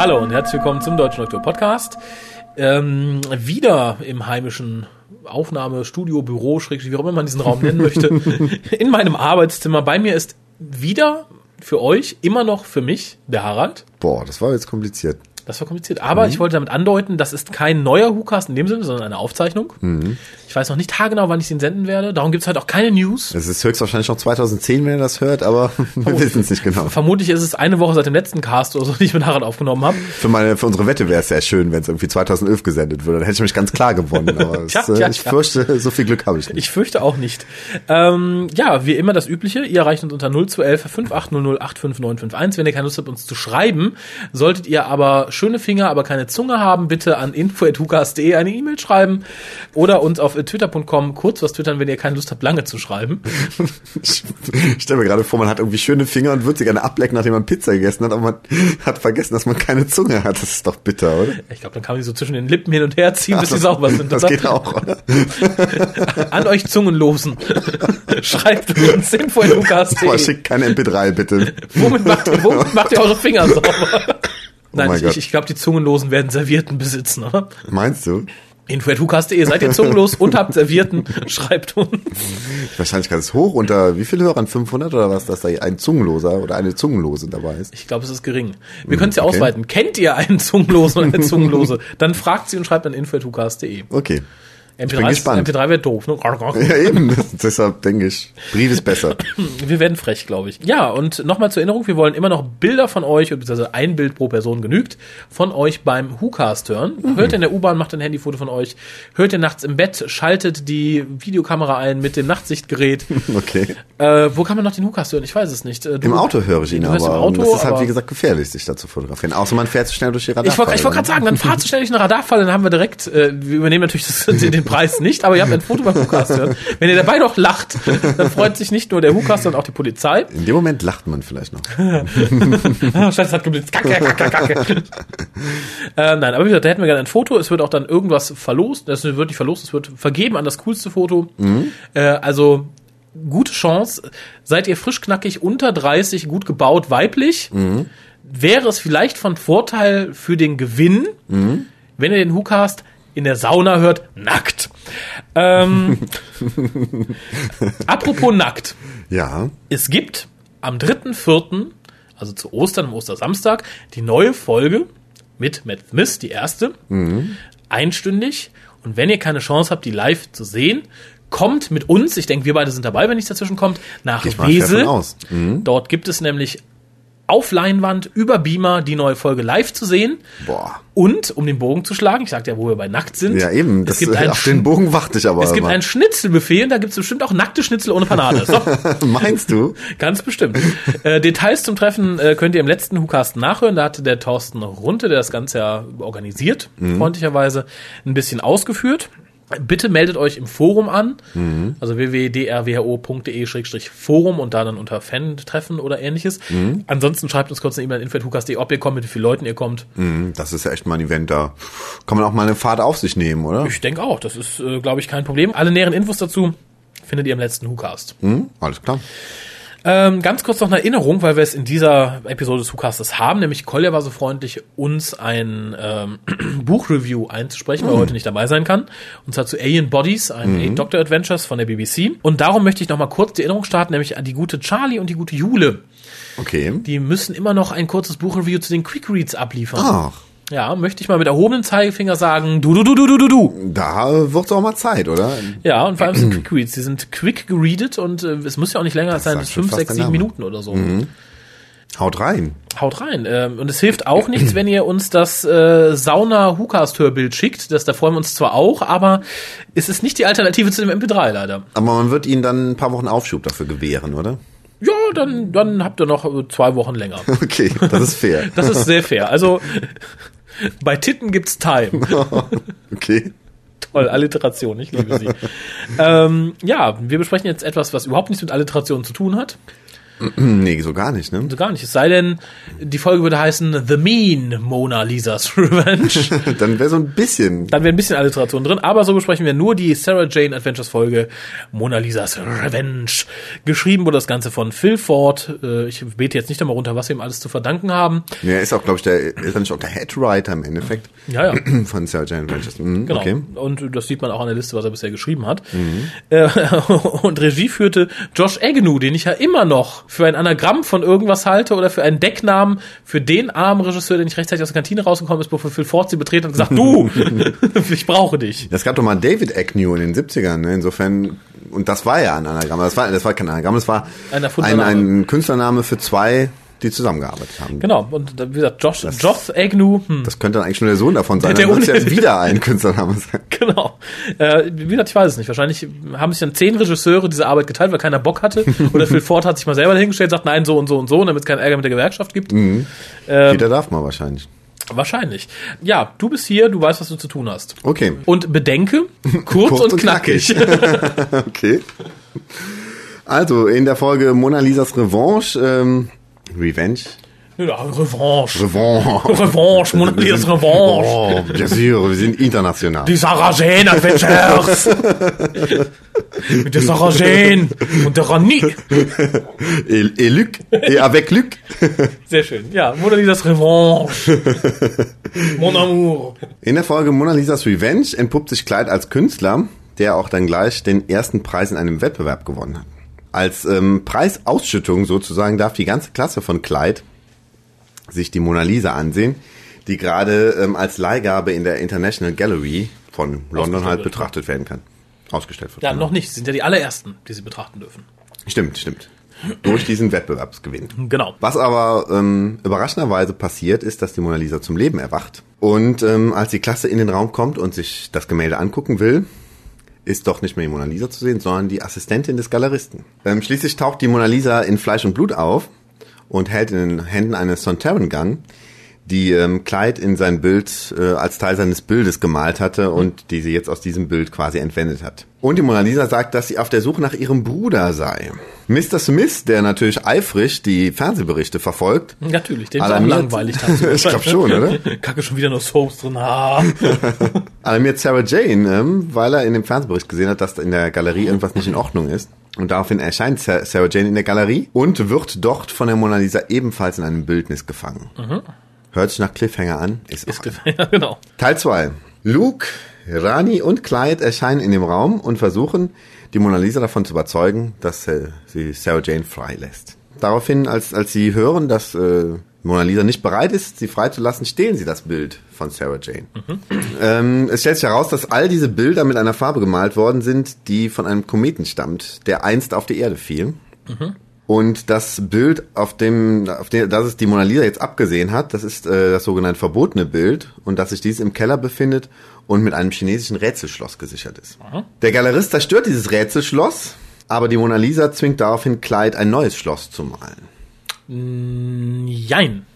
Hallo und herzlich willkommen zum Deutschen Doktor Podcast. Ähm, wieder im heimischen Aufnahmestudio, Büro, Schrägstrich, wie auch immer man diesen Raum nennen möchte, in meinem Arbeitszimmer. Bei mir ist wieder für euch, immer noch für mich, der Harald. Boah, das war jetzt kompliziert. Das war kompliziert. Aber ich wollte damit andeuten, das ist kein neuer WhoCast in dem Sinne, sondern eine Aufzeichnung. Ich weiß noch nicht haargenau, wann ich ihn senden werde. Darum gibt es halt auch keine News. Es ist höchstwahrscheinlich noch 2010, wenn ihr das hört, aber wir wissen es nicht genau. Vermutlich ist es eine Woche seit dem letzten Cast oder so, die ich mit Harald aufgenommen habe. Für, meine, für unsere Wette wäre es sehr schön, wenn es irgendwie 2011 gesendet würde. Dann hätte ich mich ganz klar gewonnen. Aber Tja, es, äh, tja, ich tja. fürchte, so viel Glück habe ich nicht. Ich fürchte auch nicht. Ähm, ja, wie immer das Übliche. Ihr erreicht uns unter 0211 5800 85951. Wenn ihr keine Lust habt, uns zu schreiben, solltet ihr aber schöne Finger, aber keine Zunge haben, bitte an info.hukas.de eine E-Mail schreiben oder uns auf twitter.com kurz was twittern, wenn ihr keine Lust habt, lange zu schreiben. Ich stelle mir gerade vor, man hat irgendwie schöne Finger und würde sie gerne ablecken, nachdem man Pizza gegessen hat, aber man hat vergessen, dass man keine Zunge hat. Das ist doch bitter, oder? Ich glaube, dann kann man die so zwischen den Lippen hin und her ziehen, bis sie sauber sind. Das geht auch, oder? An euch Zungenlosen. Schreibt uns info.hukas.de. schickt keine MP3, bitte. Womit macht, womit macht ihr eure Finger sauber? Nein, mein ich, ich glaube, die Zungenlosen werden Servierten besitzen, oder? Meinst du? Info.hukas.de, seid ihr zungenlos und habt Servierten, schreibt uns. Wahrscheinlich ganz hoch unter, wie viele Hörern? 500 oder was, dass da ein Zungenloser oder eine Zungenlose dabei ist? Ich glaube, es ist gering. Wir können es ja okay. ausweiten. Kennt ihr einen Zungenlosen oder eine Zungenlose? Dann fragt sie und schreibt an info.hukas.de. Okay. MP3, bin ist- gespannt. MP3 wird doof. Ne? Ja, eben. Deshalb denke ich, Brief ist besser. Wir werden frech, glaube ich. Ja, und nochmal zur Erinnerung, wir wollen immer noch Bilder von euch, beziehungsweise ein Bild pro Person genügt, von euch beim WhoCast hören. Hört ihr in der U-Bahn, macht ein Handyfoto von euch. Hört ihr nachts im Bett, schaltet die Videokamera ein mit dem Nachtsichtgerät. Okay. äh, wo kann man noch den WhoCast hören? Ich weiß es nicht. Äh, du- Im Auto höre ich ihn Du aber. im Auto, das ist halt, wie gesagt, gefährlich, sich da zu fotografieren. Außer man fährt zu schnell durch die Radarfalle. Ich wollte wollt gerade sagen, dann fahrt so schnell durch eine Radarfalle, dann haben wir direkt, äh, wir übernehmen natürlich das, den Preis nicht, aber ihr habt ein Foto beim WhoCast hören. Wenn ihr dabei noch lacht, dann freut sich nicht nur der WhoCast, sondern auch die Polizei. In dem Moment lacht man vielleicht noch. Ah, Scheiße, es hat geblitzt. Kacke, kacke, kacke. äh, nein, aber wie gesagt, da hätten wir gerne ein Foto. Es wird auch dann irgendwas verlost. Das wird nicht verlost, es wird vergeben an das coolste Foto. Äh, also gute Chance. Seid ihr frisch knackig unter 30, gut gebaut, weiblich, wäre es vielleicht von Vorteil für den Gewinn, wenn ihr den WhoCast in der Sauna hört, nackt. Ähm, apropos nackt. Ja. Es gibt am 3.4., also zu Ostern, am Ostersamstag, die neue Folge mit Matt Smith, die erste, einstündig. Und wenn ihr keine Chance habt, die live zu sehen, kommt mit uns, ich denke, wir beide sind dabei, wenn nichts dazwischen kommt, nach ich Wesel. Mhm. Dort gibt es nämlich auf Leinwand über Beamer die neue Folge live zu sehen. Boah. Und, um den Bogen zu schlagen, ich sagte ja, wo wir bei nackt sind. Ja, eben. Es Das, gibt ein auf den Bogen warte ich aber es gibt immer. ein Schnitzelbuffet und da gibt es bestimmt auch nackte Schnitzel ohne Panade. So. Meinst du? Ganz bestimmt. äh, Details zum Treffen äh, könnt ihr im letzten WhoCast nachhören. Da hatte der Thorsten Runte, der das Ganze ja organisiert, freundlicherweise, ein bisschen ausgeführt. Bitte meldet euch im Forum an, also www.drwho.de-forum und da dann unter Fan-Treffen oder ähnliches. Ansonsten schreibt uns kurz eine E-Mail an info.hucast.de, ob ihr kommt, mit wie vielen Leuten ihr kommt. Hm, Das ist ja echt mal ein Event, da kann man auch mal eine Fahrt auf sich nehmen, oder? Ich denke auch, das ist, äh, glaube ich, kein Problem. Alle näheren Infos dazu findet ihr im letzten WhoCast. Hm? Alles klar. Ähm, ganz kurz noch eine Erinnerung, weil wir es in dieser Episode des WhoCastes haben, nämlich Kolja war so freundlich, uns ein ähm, Buchreview einzusprechen, weil er heute nicht dabei sein kann. Und zwar zu Alien Bodies, einem Eight Doctor Adventures von der BBC. Und darum möchte ich noch mal kurz die Erinnerung starten, nämlich an die gute Charlie und die gute Jule. Okay. Die müssen immer noch ein kurzes Buchreview zu den Quick Reads abliefern. Ach, Ja, möchte ich mal mit erhobenem Zeigefinger sagen, du, du, du, du, du, du, du. da wird's auch mal Zeit, oder? Ja, und vor allem sind Quick Reads, die sind quick gereadet und äh, es muss ja auch nicht länger sein sagt als schon 5, fast 6, der 7 Name. Minuten oder so. Haut rein. Haut rein. Ähm, und es hilft auch nichts, wenn ihr uns das äh, Sauna-Hukast-Hörbild schickt. Das, da freuen wir uns zwar auch, aber es ist nicht die Alternative zu dem MP3 leider. Aber man wird ihnen dann ein paar Wochen Aufschub dafür gewähren, oder? Ja, dann, dann habt ihr noch äh, zwei Wochen länger. Okay, das ist fair. Das ist sehr fair. Also bei Titten gibt's Time. okay. Toll, Alliteration, ich liebe sie. ähm, ja, wir besprechen jetzt etwas, was überhaupt nichts mit Alliteration zu tun hat. nee, so gar nicht, ne? So gar nicht. Es sei denn, die Folge würde heißen The Mean Mona Lisa's Revenge. Dann wäre so ein bisschen. Dann wäre ein bisschen Alliteration drin, aber so besprechen wir nur die Sarah Jane Adventures Folge Mona Lisa's Revenge. Geschrieben wurde das Ganze von Phil Ford. Äh, Ich bete jetzt nicht einmal runter, was wir ihm alles zu verdanken haben. Ja, er ist auch, glaube ich, der, ist er nicht auch der Headwriter im Endeffekt Ja, ja. von Sarah Jane Adventures. Mhm, Genau. Okay. Und das sieht man auch an der Liste, was er bisher geschrieben hat. Äh, und Regie führte Josh Agnew, den ich ja immer noch für ein Anagramm von irgendwas halte oder für einen Decknamen für den armen Regisseur, der nicht rechtzeitig aus der Kantine rausgekommen ist, bevor Phil Ford sie betreten und gesagt, du, ich brauche dich. Es gab doch mal David Agnew in den 70ern, ne? insofern, und das war ja ein Anagramm, das war, das war kein Anagramm, das war Ein ein, Künstlername für zwei, die zusammengearbeitet haben. Genau. Und wie gesagt, Josh, Josh Agnew, hm, Das könnte dann eigentlich nur der Sohn davon sein, Der- dann der wird ja wieder ein Künstlername sein. Genau. Äh, wie gesagt, ich weiß es nicht. Wahrscheinlich haben sich dann zehn Regisseure diese Arbeit geteilt, weil keiner Bock hatte. Oder Phil Ford hat sich mal selber dahingestellt, sagt nein, so und so und so, damit es keinen Ärger mit der Gewerkschaft gibt. Ähm, Jeder darf mal wahrscheinlich. wahrscheinlich. Ja, du bist hier, du weißt, was du zu tun hast. Okay. Und bedenke, kurz, Kurz und, und knackig. Okay. Also, in der Folge Mona Lisas Revanche, ähm, Revenge? ja, Revanche. Revanche. Revanche, Mona Lisa's Revanche. Oh, bien sûr, wir sind international. Die Sarah Jane Adventures. Mit der und der Rani. Et, et Luc, et avec Luc. Sehr schön. Ja, Mona Lisa's Revanche. Mon amour. In der Folge Mona Lisas Revenge entpuppt sich Clyde als Künstler, der auch dann gleich den ersten Preis in einem Wettbewerb gewonnen hat. Als ähm, Preisausschüttung sozusagen darf die ganze Klasse von Clyde sich die Mona Lisa ansehen, die gerade ähm, als Leihgabe in der International Gallery von London halt betrachtet werden kann. Ausgestellt wird. Ja, genau. noch nicht. Sie sind ja die allerersten, die sie betrachten dürfen. Stimmt, stimmt. Durch diesen Wettbewerbsgewinn. Genau. Was aber ähm, überraschenderweise passiert, ist, dass die Mona Lisa zum Leben erwacht. Und ähm, als die Klasse in den Raum kommt und sich das Gemälde angucken will, ist doch nicht mehr die Mona Lisa zu sehen, sondern die Assistentin des Galeristen. Ähm, schließlich taucht die Mona Lisa in Fleisch und Blut auf und hält in den Händen eine Sontaran Gun, die ähm, Clyde in sein Bild äh, als Teil seines Bildes gemalt hatte und die sie jetzt aus diesem Bild quasi entwendet hat. Und die Mona Lisa sagt, dass sie auf der Suche nach ihrem Bruder sei. Mr. Smith, der natürlich eifrig die Fernsehberichte verfolgt, Natürlich, den ist langweilig. Ich glaub schon, oder? Kacke schon wieder nur Soaps drin. Alarmiert Sarah Jane, ähm, weil er in dem Fernsehbericht gesehen hat, dass in der Galerie irgendwas nicht in Ordnung ist. Und daraufhin erscheint Sa- Sarah Jane in der Galerie und wird dort von der Mona Lisa ebenfalls in einem Bildnis gefangen. Hört sich nach Cliffhanger an, ist, Ist ja, genau. Teil 2. Luke, Rani und Clyde erscheinen in dem Raum und versuchen, die Mona Lisa davon zu überzeugen, dass äh, sie Sarah Jane freilässt. Daraufhin, als, als sie hören, dass äh, Mona Lisa nicht bereit ist, sie freizulassen, stehlen sie das Bild von Sarah Jane. Ähm, es stellt sich heraus, dass all diese Bilder mit einer Farbe gemalt worden sind, die von einem Kometen stammt, der einst auf die Erde fiel. Und das Bild, auf dem, auf dem, das es die Mona Lisa jetzt abgesehen hat, das ist äh, das sogenannte verbotene Bild und dass sich dies im Keller befindet und mit einem chinesischen Rätselschloss gesichert ist. Der Galerist zerstört dieses Rätselschloss, aber die Mona Lisa zwingt daraufhin Clyde ein neues Schloss zu malen. Jein.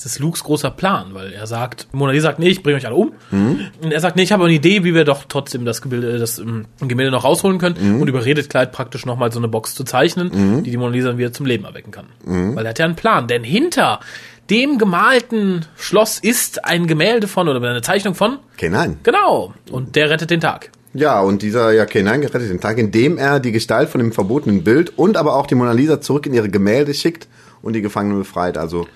Es ist Lukes großer Plan, weil er sagt, Mona Lisa sagt, nee, ich bringe euch alle um. Und er sagt, nee, ich habe eine Idee, wie wir doch trotzdem das Gemälde, das ähm, Gemälde noch rausholen können und überredet Clyde praktisch nochmal so eine Box zu zeichnen, die die Mona Lisa dann wieder zum Leben erwecken kann. Weil er hat ja einen Plan, denn hinter dem gemalten Schloss ist ein Gemälde von oder eine Zeichnung von, Okay, nein. genau, und der rettet den Tag. Ja, und dieser ja, K9 gerettet den Tag, indem er die Gestalt von dem verbotenen Bild und aber auch die Mona Lisa zurück in ihre Gemälde schickt und die Gefangenen befreit. Also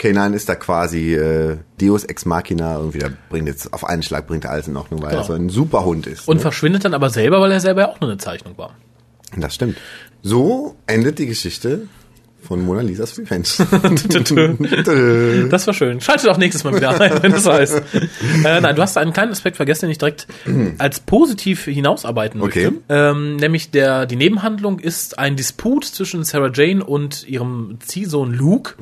K9 ist da quasi äh, Deus Ex Machina irgendwie, der bringt jetzt auf einen Schlag bringt er alles in Ordnung, weil Genau. er so ein super Hund ist. Und ne? verschwindet dann aber selber, weil er selber ja auch nur eine Zeichnung war. Das stimmt. So endet die Geschichte von Mona Lisas Revenge. Das war schön. Schaltet auch nächstes Mal wieder ein, wenn das heißt. Äh, nein, du hast einen kleinen Aspekt vergessen, den ich direkt als positiv hinausarbeiten möchte. Okay. Ähm, nämlich der, die Nebenhandlung ist ein Disput zwischen Sarah Jane und ihrem Ziehsohn Luke.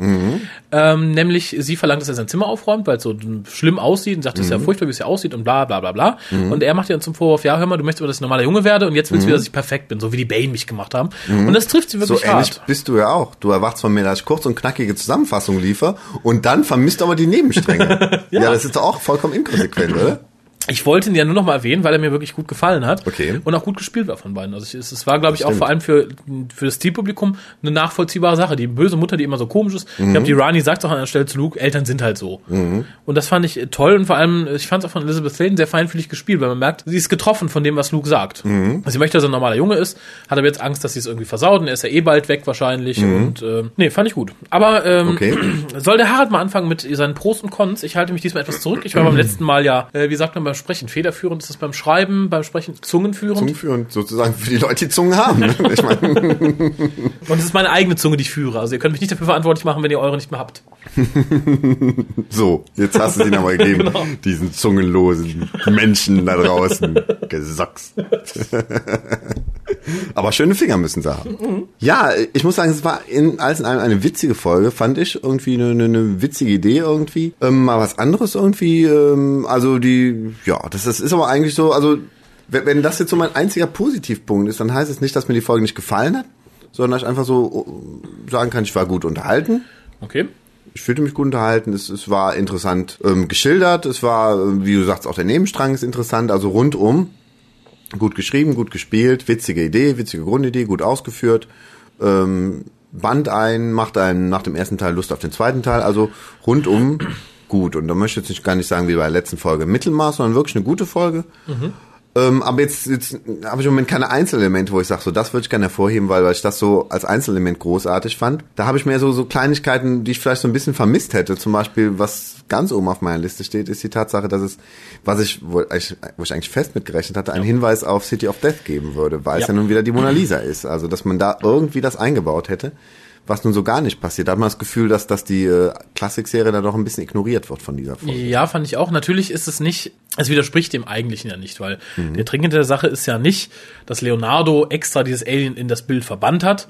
Ähm, nämlich sie verlangt, dass er sein Zimmer aufräumt, weil es so schlimm aussieht und sagt, es ist ja furchtbar, wie es ja aussieht und bla bla bla bla. Und er macht ihr dann zum Vorwurf, ja, hör mal, du möchtest aber, dass ich ein normaler Junge werde und jetzt willst du wieder, dass ich perfekt bin, so wie die Bane mich gemacht haben. Und das trifft sie So wirklich ähnlich hart. bist du ja auch. Du erwartest von mir, dass ich kurz und knackige Zusammenfassung liefer und dann vermisst aber die Nebenstränge. ja. das ist doch auch vollkommen inkonsequent, oder? Ich wollte ihn ja nur noch mal erwähnen, weil er mir wirklich gut gefallen hat. Okay. Und auch gut gespielt war von beiden. Also es, es war, glaube ich, auch vor allem für, für das Zielpublikum eine nachvollziehbare Sache. Die böse Mutter, die immer so komisch ist. Ich glaube, die Rani sagt auch an der Stelle zu Luke, Eltern sind halt so. Und das fand ich toll und vor allem, ich fand es auch von Elizabeth Sladen sehr feinfühlig gespielt, weil man merkt, sie ist getroffen von dem, was Luke sagt. Also sie möchte, dass er ein normaler Junge ist, hat aber jetzt Angst, dass sie es irgendwie versaut und er ist ja eh bald weg wahrscheinlich. Und äh, nee, fand ich gut. Aber ähm, Okay. soll der Harald mal anfangen mit seinen Pros und Cons? Ich halte mich diesmal etwas zurück. Ich war beim letzten Mal ja, äh, wie sagt man beim Sprechen, federführend ist das beim Schreiben, beim Sprechen zungenführend. Zungenführend sozusagen für die Leute, die Zungen haben. Ich meine, Und es ist meine eigene Zunge, die ich führe. Also ihr könnt mich nicht dafür verantwortlich machen, wenn ihr eure nicht mehr habt. so, jetzt hast du ihn aber gegeben, Genau. diesen zungenlosen Menschen da draußen. Gesocks. Aber schöne Finger müssen sie haben. Ja, ich muss sagen, es war in, alles in allem eine witzige Folge, fand ich. Irgendwie eine, eine, eine witzige Idee irgendwie. Ähm, mal was anderes irgendwie. Ähm, also die, ja, das, das ist aber eigentlich so, also wenn, wenn das jetzt so mein einziger Positivpunkt ist, dann heißt es nicht, dass mir die Folge nicht gefallen hat, sondern dass ich einfach so äh, sagen kann, ich war gut unterhalten. Okay. Ich fühlte mich gut unterhalten, es, es war interessant ähm, geschildert, es war, wie du sagst, auch der Nebenstrang ist interessant, also rundum gut geschrieben, gut gespielt, witzige Idee, witzige Grundidee, gut ausgeführt, ähm, band ein, macht einen nach dem ersten Teil Lust auf den zweiten Teil, also rundum gut. Und da möchte ich jetzt nicht, gar nicht sagen wie bei der letzten Folge Mittelmaß, sondern wirklich eine gute Folge. Ähm, aber jetzt, jetzt habe ich im Moment keine Einzelelemente, wo ich sage, so das würde ich gerne hervorheben, weil, weil ich das so als Einzelelement großartig fand. Da habe ich mehr so, so Kleinigkeiten, die ich vielleicht so ein bisschen vermisst hätte. Zum Beispiel, was ganz oben auf meiner Liste steht, ist die Tatsache, dass es, was ich, wo ich, wo ich eigentlich fest mitgerechnet hatte, einen Hinweis auf City of Death geben würde, weil es Ja. ja nun wieder die Mona Lisa ist. Also, dass man da irgendwie das eingebaut hätte. Was nun so gar nicht passiert. Da hat man das Gefühl, dass, dass die äh, Klassikserie da doch ein bisschen ignoriert wird von dieser Folge. Ja, fand ich auch. Natürlich ist es nicht, es widerspricht dem Eigentlichen ja nicht, weil der Trick hinter der Sache ist ja nicht, dass Leonardo extra dieses Alien in das Bild verbannt hat,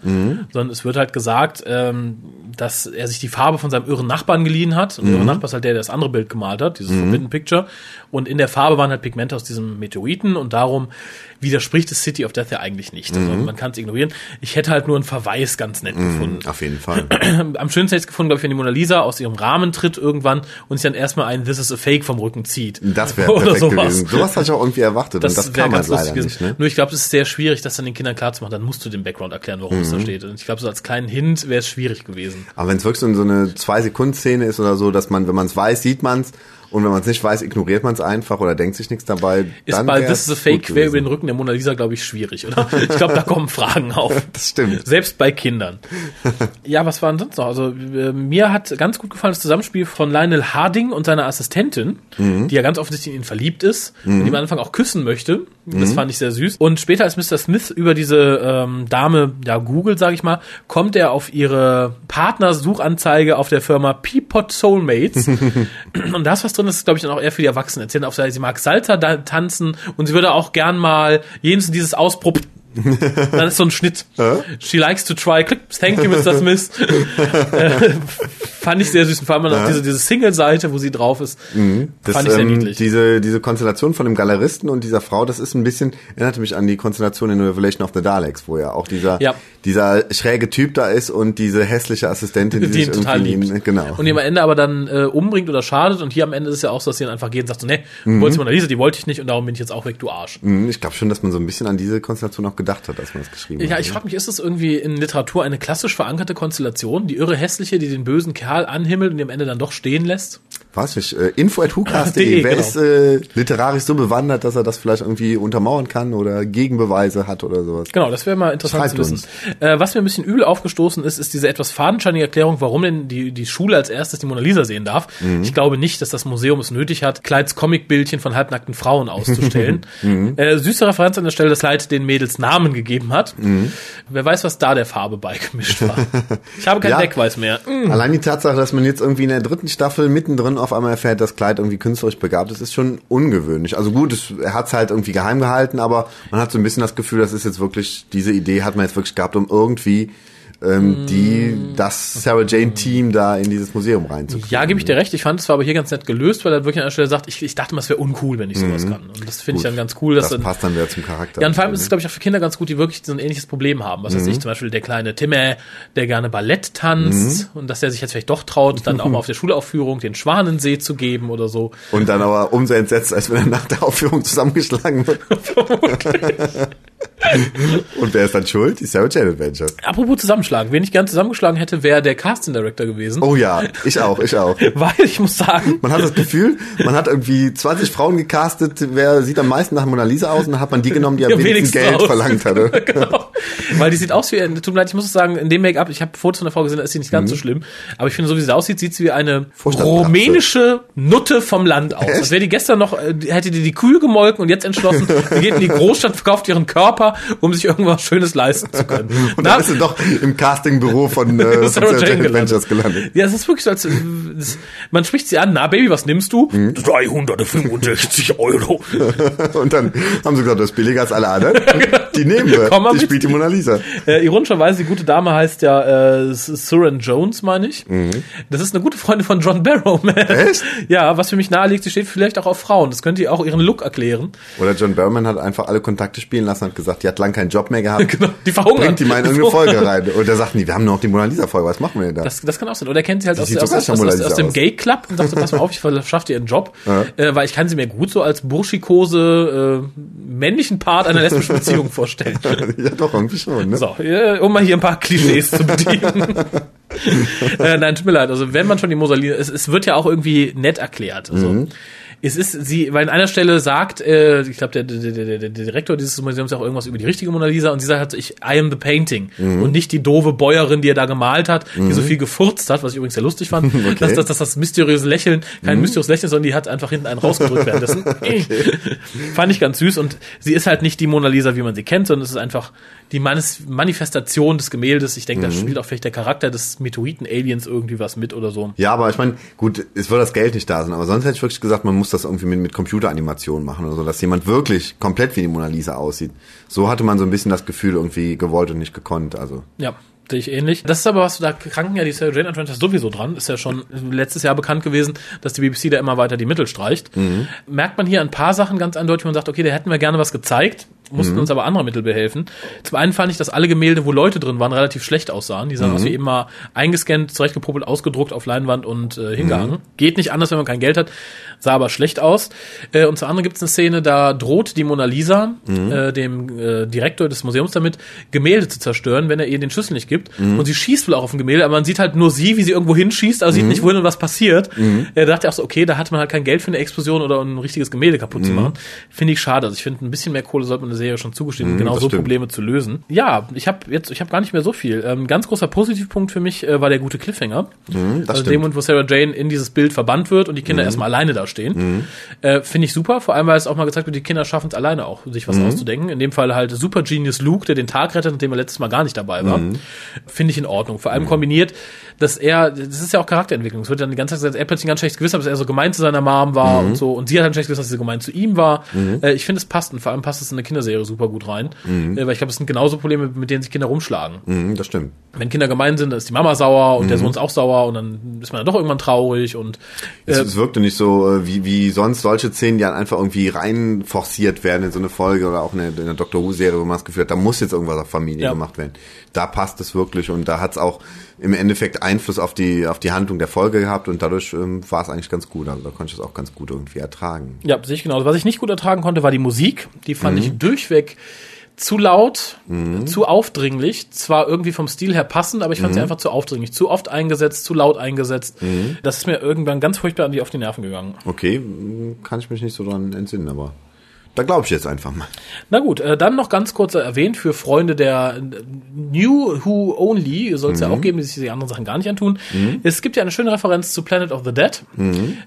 sondern es wird halt gesagt, ähm, dass er sich die Farbe von seinem irren Nachbarn geliehen hat. Und der irre Nachbar ist halt der, der das andere Bild gemalt hat, dieses Forbidden Picture. Und in der Farbe waren halt Pigmente aus diesem Meteoriten und darum widerspricht es City of Death ja eigentlich nicht. Also man kann es ignorieren. Ich hätte halt nur einen Verweis ganz nett gefunden Auf jeden Fall. am schönsten hätte ich es gefunden, glaube ich, wenn die Mona Lisa aus ihrem Rahmen tritt irgendwann und sich dann erstmal ein This is a Fake vom Rücken zieht. Das wäre Oder sowas. gewesen. Sowas hatte ich auch irgendwie erwartet und das kann man leider gewesen. nicht. Ne? Nur ich glaube, es ist sehr schwierig, das dann den Kindern klarzumachen. Dann musst du den Background erklären, warum Mhm. es da steht. Und ich glaube, so als kleinen Hint wäre es schwierig gewesen. Aber wenn es wirklich so so eine zwei Sekunden Szene ist oder so, dass man, wenn man es weiß, sieht man es und wenn man es nicht weiß, ignoriert man es einfach oder denkt sich nichts dabei. Ist dann bei This is a Fake quer über den Rücken der Mona Lisa, glaube ich, schwierig, oder? Ich glaube, da kommen Fragen auf. Das stimmt. Selbst bei Kindern. Ja, was war denn sonst noch? Also äh, mir hat ganz gut gefallen das Zusammenspiel von Lionel Harding und seiner Assistentin, Mhm. die ja ganz offensichtlich in ihn verliebt ist und die am Anfang auch küssen möchte. Mhm. Das fand ich sehr süß. Und später, als Mr. Smith über diese ähm, Dame ja googelt, sage ich mal, kommt er auf ihre Partnersuchanzeige auf der Firma Peapod Soulmates. und da ist was drin, das ist, glaube ich, dann auch eher für die Erwachsenen erzählen. Auf der, sie mag Salsa tanzen und sie würde auch gern mal jenes dieses Ausprobieren. Dann ist so ein Schnitt. She likes to try. Thank you, Mr. Smith. äh, fand ich sehr süß. Und vor allem noch diese, diese Single-Seite, wo sie drauf ist. Das, fand ich sehr ähm, niedlich. Diese, diese Konstellation von dem Galeristen und dieser Frau, das ist ein bisschen, erinnerte mich an die Konstellation in Revelation of the Daleks, wo ja auch dieser, Ja. dieser schräge Typ da ist und diese hässliche Assistentin, die, die sich ihn total irgendwie, liebt. genau. Und ihn am Ende aber dann äh, umbringt oder schadet. Und hier am Ende ist es ja auch so, dass sie dann einfach geht und sagt so, nee, Mhm. du wolltest Mona Lisa, die wollte ich nicht und darum bin ich jetzt auch weg, du Arsch. Mhm, Ich glaube schon, dass man so ein bisschen an diese Konstellation auch gedacht hat, als man das geschrieben Ja, hat. ich frage mich, ist das irgendwie in Literatur eine klassisch verankerte Konstellation? Die irre hässliche, die den bösen Kerl anhimmelt und am Ende dann doch stehen lässt? Weiß nicht, äh, info at whocast.de. De, Wer genau. ist äh, literarisch so bewandert, dass er das vielleicht irgendwie untermauern kann oder Gegenbeweise hat oder sowas? Genau, das wäre mal interessant Schreibt zu wissen. Äh, was mir ein bisschen übel aufgestoßen ist, ist diese etwas fadenscheinige Erklärung, warum denn die, die Schule als erstes die Mona Lisa sehen darf. Mhm. Ich glaube nicht, dass das Museum es nötig hat, Clydes Comicbildchen von halbnackten Frauen auszustellen. Mhm. äh, süße Referenz an der Stelle, dass Clyde den Mädels Namen gegeben hat. Mhm. Wer weiß, was da der Farbe beigemischt war. Ich habe keinen Ja. Wegweis mehr. Mm. Allein die Tatsache, dass man jetzt irgendwie in der dritten Staffel mittendrin auf einmal erfährt, dass Clyde irgendwie künstlerisch begabt ist, ist schon ungewöhnlich. Also gut, es, hat es halt irgendwie geheim gehalten, aber man hat so ein bisschen das Gefühl, das ist jetzt wirklich, diese Idee hat man jetzt wirklich gehabt, um irgendwie ähm, die das Sarah Jane Team da in dieses Museum reinzukriegen. Ja, gebe ich dir recht. Ich fand es war aber hier ganz nett gelöst, weil er wirklich an der Stelle sagt, ich, ich dachte mal, es wäre uncool, wenn ich sowas kann. Und das finde ich dann ganz cool. Dass Mhm. Das passt dann wieder zum Charakter. ja, und vor allem ist es, glaube ich, auch für Kinder ganz gut, die wirklich so ein ähnliches Problem haben. Was weiß Mhm. ich, zum Beispiel der kleine Timme, der gerne Ballett tanzt Mhm. und dass der sich jetzt vielleicht doch traut, dann auch mal auf der Schulaufführung den Schwanensee zu geben oder so. Und dann aber umso entsetzt, als wenn er nach der Aufführung zusammengeschlagen wird. Und wer ist dann schuld? Die Sarah Jane Adventures. Apropos zusammenschlagen. Wen ich gern zusammengeschlagen hätte, wäre der Casting Director gewesen. Oh ja, ich auch, ich auch. Weil ich muss sagen, Man hat das Gefühl, man hat irgendwie 20 Frauen gecastet, wer sieht am meisten nach Mona Lisa aus und dann hat man die genommen, die am Ja, wenigsten wenigstens Geld verlangt hatte. genau. Weil die sieht aus wie, tut mir leid, ich muss es sagen, in dem Make-up, ich habe Fotos von der Frau gesehen, da ist sie nicht ganz so schlimm. Aber ich finde, so wie sie aussieht, sieht sie wie eine Mhm. Rumänische Nutte vom Land aus. Als wäre die gestern noch, äh, hätte die die Kühe gemolken und jetzt entschlossen, sie geht in die Großstadt, verkauft ihren Körper, um sich irgendwas Schönes leisten zu können. Und Na, dann ist sie doch im Castingbüro von, äh, von Sarah Sarah Jane Adventures gelandet. gelandet. Ja, es ist wirklich so, als, äh, das, man spricht sie an, na Baby, was nimmst du? Mhm. 365 Euro. Und dann haben sie gesagt, das ist billiger als alle anderen. Die nehmen wir. Komm mal Die mit. spielt die Mona Lisa. Äh, ironischerweise, die gute Dame heißt ja äh, Suran Jones, meine ich. Das ist eine gute Freundin von John Barrowman. Mhm. Echt? Ja, was für mich naheliegt, sie steht vielleicht auch auf Frauen. Das könnte ihr auch ihren Look erklären. Oder John Berman hat einfach alle Kontakte spielen lassen und gesagt, die hat lang keinen Job mehr gehabt. Genau, die verhungern. Bringt die mal in irgendeine Folge rein. Und er sagt, nee, wir haben noch die Mona Lisa Folge, was machen wir denn da? Das, das kann auch sein. Oder er kennt sie halt aus, aus, aus, aus, dem aus. Gay Club und sagt, pass mal auf, ich verschaffe dir einen Job. Äh, weil ich kann sie mir gut so als burschikose äh, männlichen Part einer lesbischen Beziehung vorstellen. ja, doch, irgendwie schon, ne? So, äh, um mal hier ein paar Klischees zu bedienen. äh, nein, tut mir leid. Also wenn man schon die Mosaline, es, es wird ja auch irgendwie nett erklärt. Also, Es ist sie, weil an einer Stelle sagt, äh, ich glaube, der, der, der, der Direktor dieses Museums auch irgendwas über die richtige Mona Lisa und sie sagt, ich, I am the painting. Und nicht die doofe Bäuerin, die er da gemalt hat, die so viel gefurzt hat, was ich übrigens sehr lustig fand, dass, dass, dass das mysteriöse Lächeln kein mysteriöses Lächeln, sondern die hat einfach hinten einen rausgedrückt währenddessen. Fand ich ganz süß und sie ist halt nicht die Mona Lisa, wie man sie kennt, sondern es ist einfach die Manis Manifestation des Gemäldes. Ich denke, da spielt auch vielleicht der Charakter des Meteoriten-Aliens irgendwie was mit oder so. Ja, aber ich meine, gut, es wird das Geld nicht da sein, aber sonst hätte ich wirklich gesagt, man muss das irgendwie mit, mit Computeranimationen machen oder so, dass jemand wirklich komplett wie die Mona Lisa aussieht. So hatte man so ein bisschen das Gefühl irgendwie gewollt und nicht gekonnt, also. Ja, sehe ich ähnlich. Das ist aber was, da kranken ja die Sarah Jane Adventures sowieso dran. Ist ja schon letztes Jahr bekannt gewesen, dass die BBC da immer weiter die Mittel streicht. Merkt man hier ein paar Sachen ganz eindeutig, man sagt, okay, da hätten wir gerne was gezeigt, mussten uns aber andere Mittel behelfen. Zum einen fand ich, dass alle Gemälde, wo Leute drin waren, relativ schlecht aussahen. Die sahen aus wie immer eingescannt, zurechtgepopelt, ausgedruckt auf Leinwand und äh, hingehangen. Geht nicht anders, wenn man kein Geld hat, sah aber schlecht aus. Äh, und zum anderen gibt es eine Szene, da droht die Mona Lisa äh, dem äh, Direktor des Museums damit, Gemälde zu zerstören, wenn er ihr den Schlüssel nicht gibt. Und sie schießt wohl auch auf ein Gemälde, aber man sieht halt nur sie, wie sie irgendwo hinschießt, aber sieht nicht, wohin und was passiert. Er dachte auch so, okay, da hatte man halt kein Geld für eine Explosion oder um ein richtiges Gemälde kaputt zu machen. Finde ich schade. Also ich finde, ein bisschen mehr Kohle sollte man Serie schon zugestehen, um genau so stimmt. Probleme zu lösen. Ja, ich habe jetzt, ich habe gar nicht mehr so viel. Ähm, ganz großer Positivpunkt für mich äh, war der gute Cliffhanger. das also stimmt. dem Moment, wo Sarah Jane in dieses Bild verbannt wird und die Kinder erstmal alleine da stehen. Äh, Finde ich super, vor allem, weil es auch mal gezeigt wird, die Kinder schaffen es alleine auch, sich was auszudenken. In dem Fall halt Super Genius Luke, der den Tag rettet, nachdem er letztes Mal gar nicht dabei war. Finde ich in Ordnung. Vor allem kombiniert, dass er, das ist ja auch Charakterentwicklung. Es wird dann die ganze Zeit gesagt, er plötzlich ein ganz schlechtes Gewissen, hat, dass er so gemein zu seiner Mom war und so. Und sie hat ein schlechtes Gewissen, dass sie so gemein zu ihm war. Äh, ich finde, es passt und vor allem passt es in eine Kinderserie super gut rein. Äh, weil ich glaube, es sind genauso Probleme, mit denen sich Kinder rumschlagen. Mhm, das stimmt. Wenn Kinder gemein sind, dann ist die Mama sauer und der Sohn ist auch sauer und dann ist man dann doch irgendwann traurig und Es, äh, es wirkte nicht so äh, wie, wie sonst solche Szenen, die dann einfach irgendwie rein forciert werden in so eine Folge oder auch in der, in der Doctor Who-Serie, wo man das Gefühl hat, da muss jetzt irgendwas auf Familie Ja. gemacht werden. Da passt es wirklich und da hat es auch im Endeffekt Einfluss auf die, auf die Handlung der Folge gehabt und dadurch ähm, war es eigentlich ganz gut. Also da konnte ich es auch ganz gut irgendwie ertragen. Ja, sehe ich genauso. Was ich nicht gut ertragen konnte, war die Musik. Die fand ich durchweg zu laut, zu aufdringlich. Zwar irgendwie vom Stil her passend, aber ich fand sie einfach zu aufdringlich. Zu oft eingesetzt, zu laut eingesetzt. Das ist mir irgendwann ganz furchtbar an die auf die Nerven gegangen. Okay, kann ich mich nicht so dran entsinnen, aber da glaube ich jetzt einfach mal. Na gut, äh, dann noch ganz kurz erwähnt für Freunde der äh, New Who Only, soll es ja auch geben, die sich die anderen Sachen gar nicht antun. Es gibt ja eine schöne Referenz zu Planet of the Dead,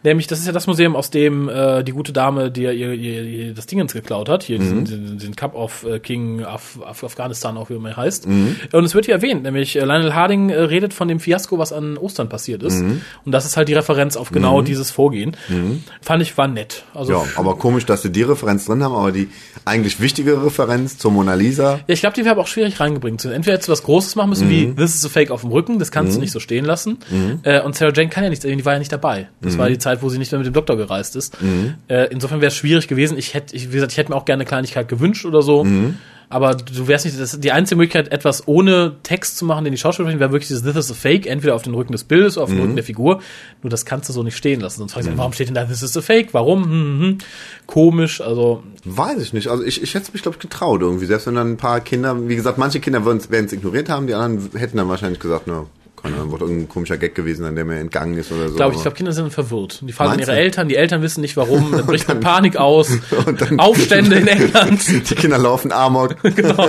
nämlich das ist ja das Museum, aus dem äh, die gute Dame, die ja ihr, ihr, ihr das Dingens geklaut hat, hier diesen, den, den Cup of äh, King Af, Af, Afghanistan, auch wie er heißt. Und es wird hier erwähnt, nämlich äh, Lionel Harding äh, redet von dem Fiasko, was an Ostern passiert ist. Und das ist halt die Referenz auf genau dieses Vorgehen. Fand ich, war nett. Also Ja, aber komisch, dass sie die Referenz drin gefunden haben, aber die eigentlich wichtige Referenz zur Mona Lisa. Ja, ich glaube, die wäre aber auch schwierig reingebringt. Entweder hättest du was Großes machen müssen, wie This is a Fake auf dem Rücken, das kannst du nicht so stehen lassen. Äh, und Sarah Jane kann ja nicht, die war ja nicht dabei. Das war die Zeit, wo sie nicht mehr mit dem Doktor gereist ist. Äh, insofern wäre es schwierig gewesen. Ich hätte, ich, wie gesagt, ich hätte mir auch gerne eine Kleinigkeit gewünscht oder so. Aber du wärst nicht, das, die einzige Möglichkeit, etwas ohne Text zu machen, den die Schauspieler sprechen, wäre wirklich dieses This is a Fake, entweder auf den Rücken des Bildes oder auf den Rücken der Figur. Nur das kannst du so nicht stehen lassen. Sonst fragst du, warum steht denn da This is a Fake? Warum? Hm, hm, hm. Komisch, also Weiß ich nicht. Also ich, ich hätte es mich, glaube ich, getraut irgendwie. Selbst wenn dann ein paar Kinder, wie gesagt, manche Kinder werden es ignoriert haben, die anderen hätten dann wahrscheinlich gesagt, na, keine Ahnung, wird irgendein komischer Gag gewesen sein, der mir entgangen ist oder so. Glaube ich, ich glaube, Kinder sind verwirrt. Die fragen ihre du? Eltern, die Eltern wissen nicht warum, dann bricht eine Panik aus, Und dann- Aufstände in England, die Kinder laufen Amok. genau.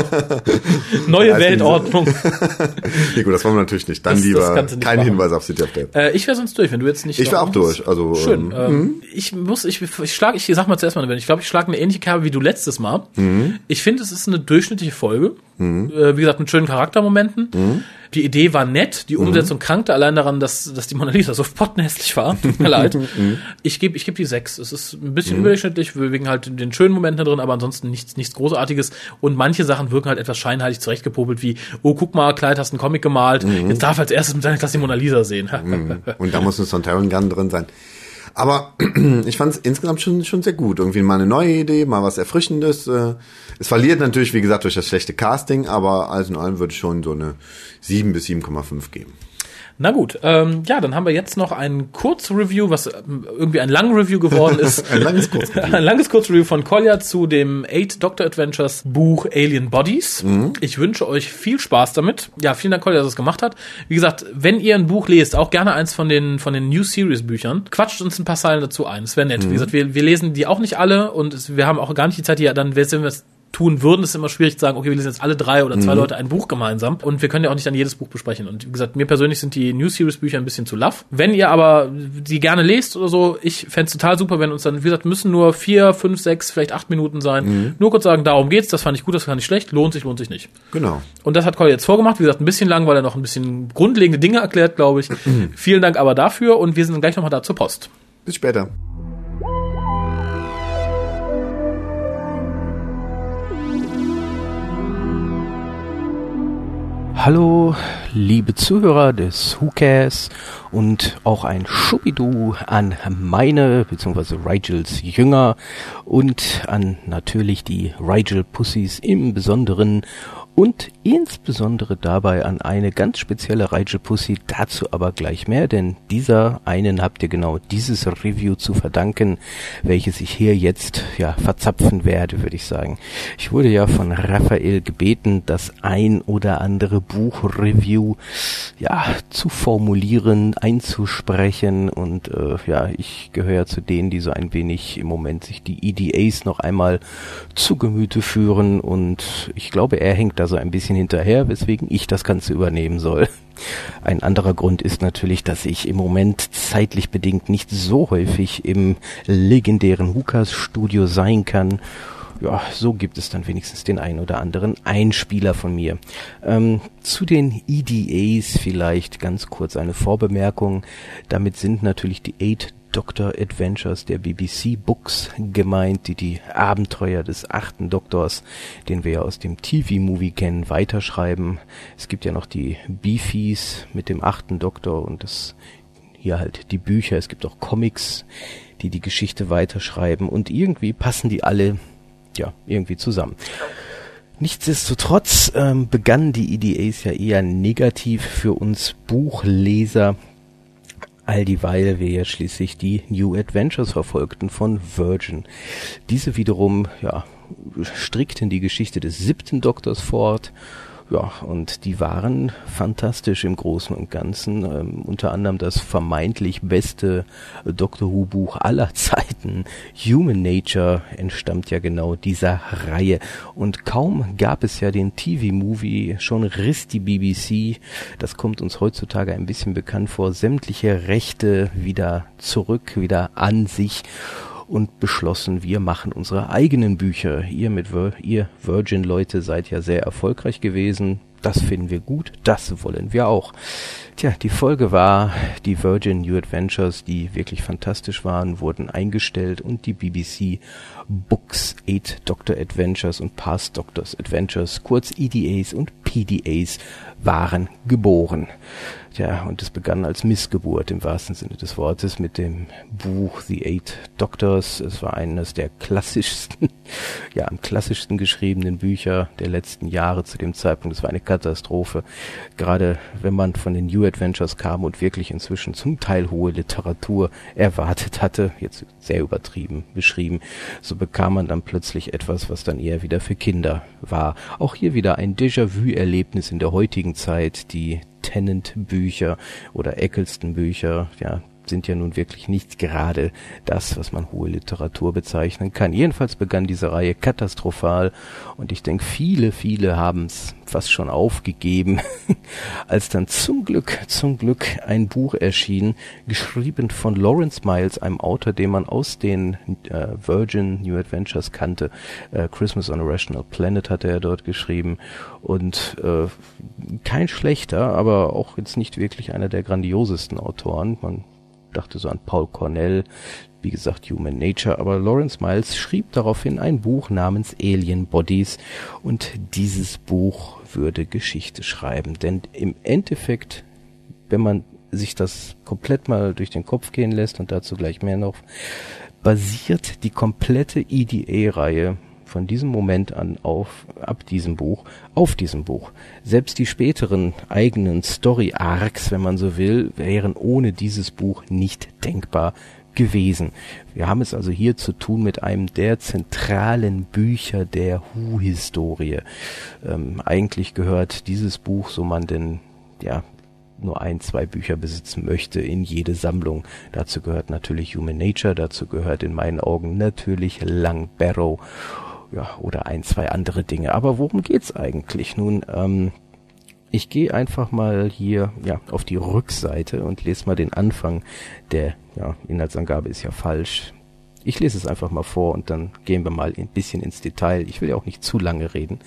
Neue Ja, Weltordnung. nee, gut, das wollen wir natürlich nicht. Dann Das- das lieber nicht kein machen. Hinweis auf City of Death. Äh, ich wäre sonst durch, wenn du jetzt nicht. Ich noch wär auch durch, also, schön. ähm, Ähm, ich muss, ich, ich schlage, ich sag mal zuerst mal, ich glaube, ich schlage eine ähnliche Kerbe wie du letztes Mal. Mhm. Ich finde, es ist eine durchschnittliche Folge. Äh, wie gesagt, mit schönen Charaktermomenten. Mhm. Die Idee war nett, die Umsetzung krankte allein daran, dass, dass die Mona Lisa so pottenhässlich war. Tut mir leid. Mhm. Ich gebe ich geb die sechs. Es ist ein bisschen überdurchschnittlich, wegen halt den schönen Momenten drin, aber ansonsten nichts, nichts Großartiges. Und manche Sachen wirken halt etwas scheinheilig zurechtgepopelt, wie, oh, guck mal, Clyde hast einen Comic gemalt, Mhm. jetzt darf als erstes mit seiner Klasse die Mona Lisa sehen. Und da muss ein Sontaran Gun drin sein. Aber ich fand es insgesamt schon, schon sehr gut. Irgendwie mal eine neue Idee, mal was Erfrischendes. äh. Es verliert natürlich, wie gesagt, durch das schlechte Casting, aber alles in allem würde ich schon so eine 7 bis 7,5 geben. Na gut, ähm, ja, dann haben wir jetzt noch ein Kurzreview, was ähm, irgendwie ein Lang-Review geworden ist. Ein langes Kurzreview. ein langes Kurzreview von Kolja zu dem Eight Doctor Adventures Buch Alien Bodies. Mhm. Ich wünsche euch viel Spaß damit. Ja, vielen Dank, Kolja, dass es gemacht hat. Wie gesagt, wenn ihr ein Buch lest, auch gerne eins von den, von den New Series Büchern, quatscht uns ein paar Zeilen dazu ein. Es wäre nett. Mhm. Wie gesagt, wir, wir lesen die auch nicht alle und es, wir haben auch gar nicht die Zeit, die ja dann, wenn wir es tun würden, ist immer schwierig zu sagen, okay, wir lesen jetzt alle drei oder Mhm. zwei Leute ein Buch gemeinsam und wir können ja auch nicht dann jedes Buch besprechen. Und wie gesagt, mir persönlich sind die New Series Bücher ein bisschen zu laff. Wenn ihr aber die gerne lest oder so, ich fänd's total super, wenn uns dann, wie gesagt, müssen nur vier, fünf, sechs, vielleicht acht Minuten sein. Mhm. Nur kurz sagen, darum geht's, das fand ich gut, das fand ich schlecht, lohnt sich, lohnt sich nicht. Genau. Und das hat Cole jetzt vorgemacht, wie gesagt, ein bisschen lang, weil er noch ein bisschen grundlegende Dinge erklärt, glaube ich. Vielen Dank aber dafür und wir sind dann gleich nochmal da zur Post. Bis später. Hallo, liebe Zuhörer des Who Cares und auch ein Schubidu an meine bzw. Rigels Jünger und an natürlich die Rigel Pussys im Besonderen und insbesondere dabei an eine ganz spezielle Rigel Pussy, dazu aber gleich mehr, denn dieser einen habt ihr genau dieses Review zu verdanken, welches ich hier jetzt ja verzapfen werde, würde ich sagen. Ich wurde ja von Raphael gebeten, das ein oder andere Buchreview ja zu formulieren, einzusprechen und äh, ja, ich gehöre zu denen, die so ein wenig im Moment sich die EDAs noch einmal zu Gemüte führen und ich glaube, er hängt da so ein bisschen hinterher, weswegen ich das Ganze übernehmen soll. Ein anderer Grund ist natürlich, dass ich im Moment zeitlich bedingt nicht so häufig im legendären Hukas Studio sein kann. Ja, so gibt es dann wenigstens den ein oder anderen Einspieler von mir. Ähm, zu den EDAs vielleicht ganz kurz eine Vorbemerkung. Damit sind natürlich die Eight Doctor Adventures der BBC Books gemeint, die die Abenteuer des achten Doktors, den wir ja aus dem TV-Movie kennen, weiterschreiben. Es gibt ja noch die Beefies mit dem achten Doktor und das hier halt die Bücher. Es gibt auch Comics, die die Geschichte weiterschreiben und irgendwie passen die alle ja irgendwie zusammen. Nichtsdestotrotz ähm, begannen die EDAs ja eher negativ für uns Buchleser, all dieweil wir ja schließlich die New Adventures verfolgten von Virgin. Diese wiederum, ja, strickten die Geschichte des siebten Doktors fort. Ja, und die waren fantastisch im Großen und Ganzen. Ähm, unter anderem das vermeintlich beste Doctor Who Buch aller Zeiten. Human Nature entstammt ja genau dieser Reihe. Und kaum gab es ja den TV-Movie, schon riss die BBC, das kommt uns heutzutage ein bisschen bekannt vor, sämtliche Rechte wieder zurück, wieder an sich und beschlossen, wir machen unsere eigenen Bücher. Ihr mit ihr Virgin Leute seid ja sehr erfolgreich gewesen. Das finden wir gut, das wollen wir auch. Tja, die Folge war, die Virgin New Adventures, die wirklich fantastisch waren, wurden eingestellt und die BBC Books 8 Doctor Adventures und Past Doctors Adventures, kurz EDAs und PDAs, waren geboren. Ja, und es begann als Missgeburt im wahrsten Sinne des Wortes mit dem Buch The Eight Doctors. Es war eines der klassischsten, ja, am klassischsten geschriebenen Bücher der letzten Jahre zu dem Zeitpunkt. Es war eine Katastrophe. Gerade wenn man von den New Adventures kam und wirklich inzwischen zum Teil hohe Literatur erwartet hatte, jetzt sehr übertrieben beschrieben, so bekam man dann plötzlich etwas, was dann eher wieder für Kinder war. Auch hier wieder ein Déjà-vu-Erlebnis in der heutigen Zeit, die Tennant-Bücher oder Eccleston-Bücher, ja, sind ja nun wirklich nicht gerade das, was man hohe Literatur bezeichnen kann. Jedenfalls begann diese Reihe katastrophal und ich denke, viele, viele haben es fast schon aufgegeben, als dann zum Glück, zum Glück ein Buch erschien, geschrieben von Lawrence Miles, einem Autor, den man aus den äh, Virgin New Adventures kannte. Äh, Christmas on a Rational Planet hatte er dort geschrieben und äh, kein schlechter, aber auch jetzt nicht wirklich einer der grandiosesten Autoren. Man dachte so an Paul Cornell, wie gesagt Human Nature, aber Lawrence Miles schrieb daraufhin ein Buch namens Alien Bodies und dieses Buch würde Geschichte schreiben, denn im Endeffekt, wenn man sich das komplett mal durch den Kopf gehen lässt und dazu gleich mehr noch, basiert die komplette EDA-Reihe von diesem Moment an auf, ab diesem Buch, auf diesem Buch. Selbst die späteren eigenen Story Arcs, wenn man so will, wären ohne dieses Buch nicht denkbar gewesen. Wir haben es also hier zu tun mit einem der zentralen Bücher der Hu-Historie. Ähm, eigentlich gehört dieses Buch, so man denn ja nur ein, zwei Bücher besitzen möchte, in jede Sammlung. Dazu gehört natürlich Human Nature, dazu gehört in meinen Augen natürlich Lang Barrow ja, oder ein, zwei andere Dinge. Aber worum geht's eigentlich? Nun, ähm, ich gehe einfach mal hier ja, auf die Rückseite und lese mal den Anfang. Der ja, Inhaltsangabe ist ja falsch. Ich lese es einfach mal vor und dann gehen wir mal ein bisschen ins Detail. Ich will ja auch nicht zu lange reden.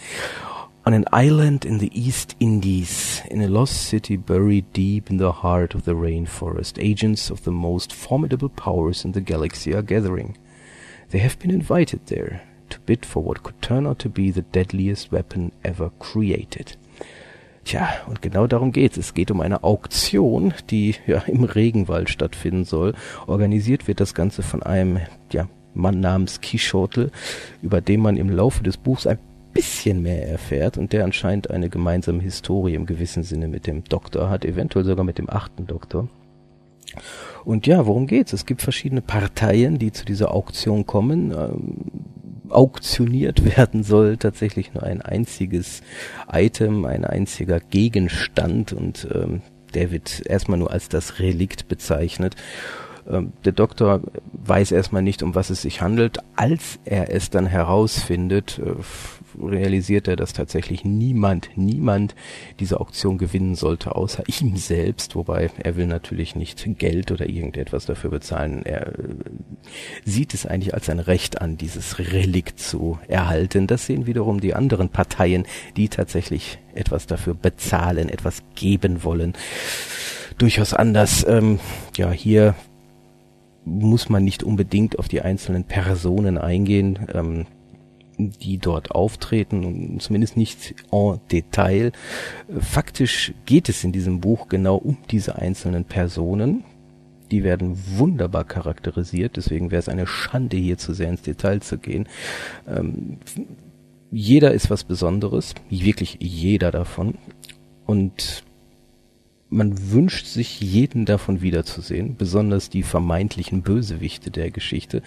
On an island in the East Indies, in a lost city buried deep in the heart of the rainforest, agents of the most formidable powers in the galaxy are gathering. They have been invited there bid for what could turn out to be the deadliest weapon ever created. Tja, und genau darum geht's. Es geht um eine Auktion, die ja im Regenwald stattfinden soll. Organisiert wird das Ganze von einem ja, Mann namens Quixote, über den man im Laufe des Buchs ein bisschen mehr erfährt und der anscheinend eine gemeinsame Historie im gewissen Sinne mit dem Doktor hat, eventuell sogar mit dem achten Doktor. Und ja, worum geht's? Es gibt verschiedene Parteien, die zu dieser Auktion kommen. Ähm, auktioniert werden soll tatsächlich nur ein einziges Item, ein einziger Gegenstand und ähm, der wird erstmal nur als das Relikt bezeichnet. Ähm, der Doktor weiß erstmal nicht, um was es sich handelt. Als er es dann herausfindet, äh, realisiert er, dass tatsächlich niemand, niemand diese Auktion gewinnen sollte, außer ihm selbst. Wobei er will natürlich nicht Geld oder irgendetwas dafür bezahlen. Er äh, sieht es eigentlich als ein Recht an, dieses Relikt zu erhalten. Das sehen wiederum die anderen Parteien, die tatsächlich etwas dafür bezahlen, etwas geben wollen. Durchaus anders. Ähm, ja, hier muss man nicht unbedingt auf die einzelnen Personen eingehen. Ähm, die dort auftreten, zumindest nicht en Detail. Faktisch geht es in diesem Buch genau um diese einzelnen Personen. Die werden wunderbar charakterisiert, deswegen wäre es eine Schande, hier zu sehr ins Detail zu gehen. Ähm, jeder ist was Besonderes, wirklich jeder davon. Und man wünscht sich jeden davon wiederzusehen, besonders die vermeintlichen Bösewichte der Geschichte.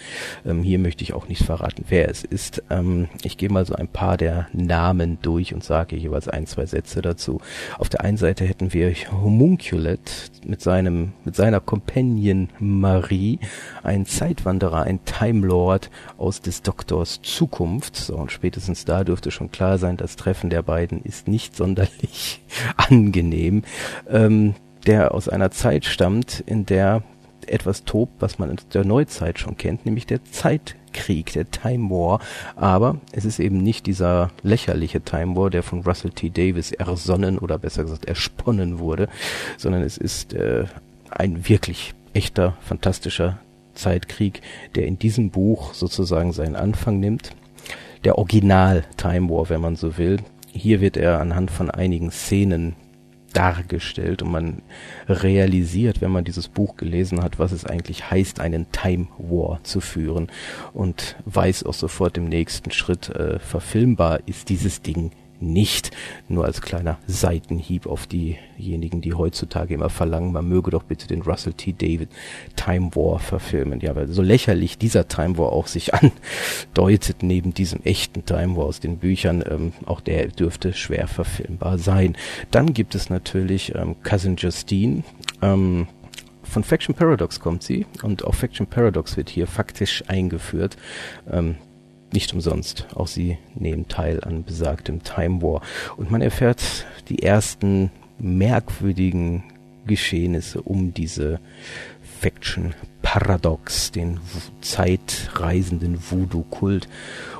Ähm, hier möchte ich auch nicht verraten, wer es ist. Ähm, ich gehe mal so ein paar der Namen durch und sage jeweils ein, zwei Sätze dazu. Auf der einen Seite hätten wir Homunculet mit seinem, mit seiner Companion Marie, ein Zeitwanderer, ein Time Lord aus des Doktors Zukunft. So, und spätestens da dürfte schon klar sein, das Treffen der beiden ist nicht sonderlich angenehm. Ähm, ähm, der aus einer Zeit stammt, in der etwas tobt, was man in der Neuzeit schon kennt, nämlich der Zeit Krieg, der Time War. Aber es ist eben nicht dieser lächerliche Time War, der von Russell T. Davis ersonnen oder besser gesagt ersponnen wurde, sondern es ist äh, ein wirklich echter, fantastischer Zeitkrieg, der in diesem Buch sozusagen seinen Anfang nimmt. Der Original Time War, wenn man so will. Hier wird er anhand von einigen Szenen dargestellt und man realisiert, wenn man dieses Buch gelesen hat, was es eigentlich heißt, einen Time War zu führen und weiß auch sofort im nächsten Schritt, äh, verfilmbar ist dieses Ding nicht. Nur als kleiner Seitenhieb auf diejenigen, die heutzutage immer verlangen, man möge doch bitte den Russell T. David Time War verfilmen. Ja, weil so lächerlich dieser Time War auch sich andeutet, neben diesem echten Time War aus den Büchern, ähm, auch der dürfte schwer verfilmbar sein. Dann gibt es natürlich ähm, Cousin Justine, ähm, von Faction Paradox kommt sie und auch Faction Paradox wird hier faktisch eingeführt. Ähm, nicht umsonst. Auch sie nehmen teil an besagtem Time War. Und man erfährt die ersten merkwürdigen Geschehnisse um diese Faction Paradox, den zeitreisenden Voodoo-Kult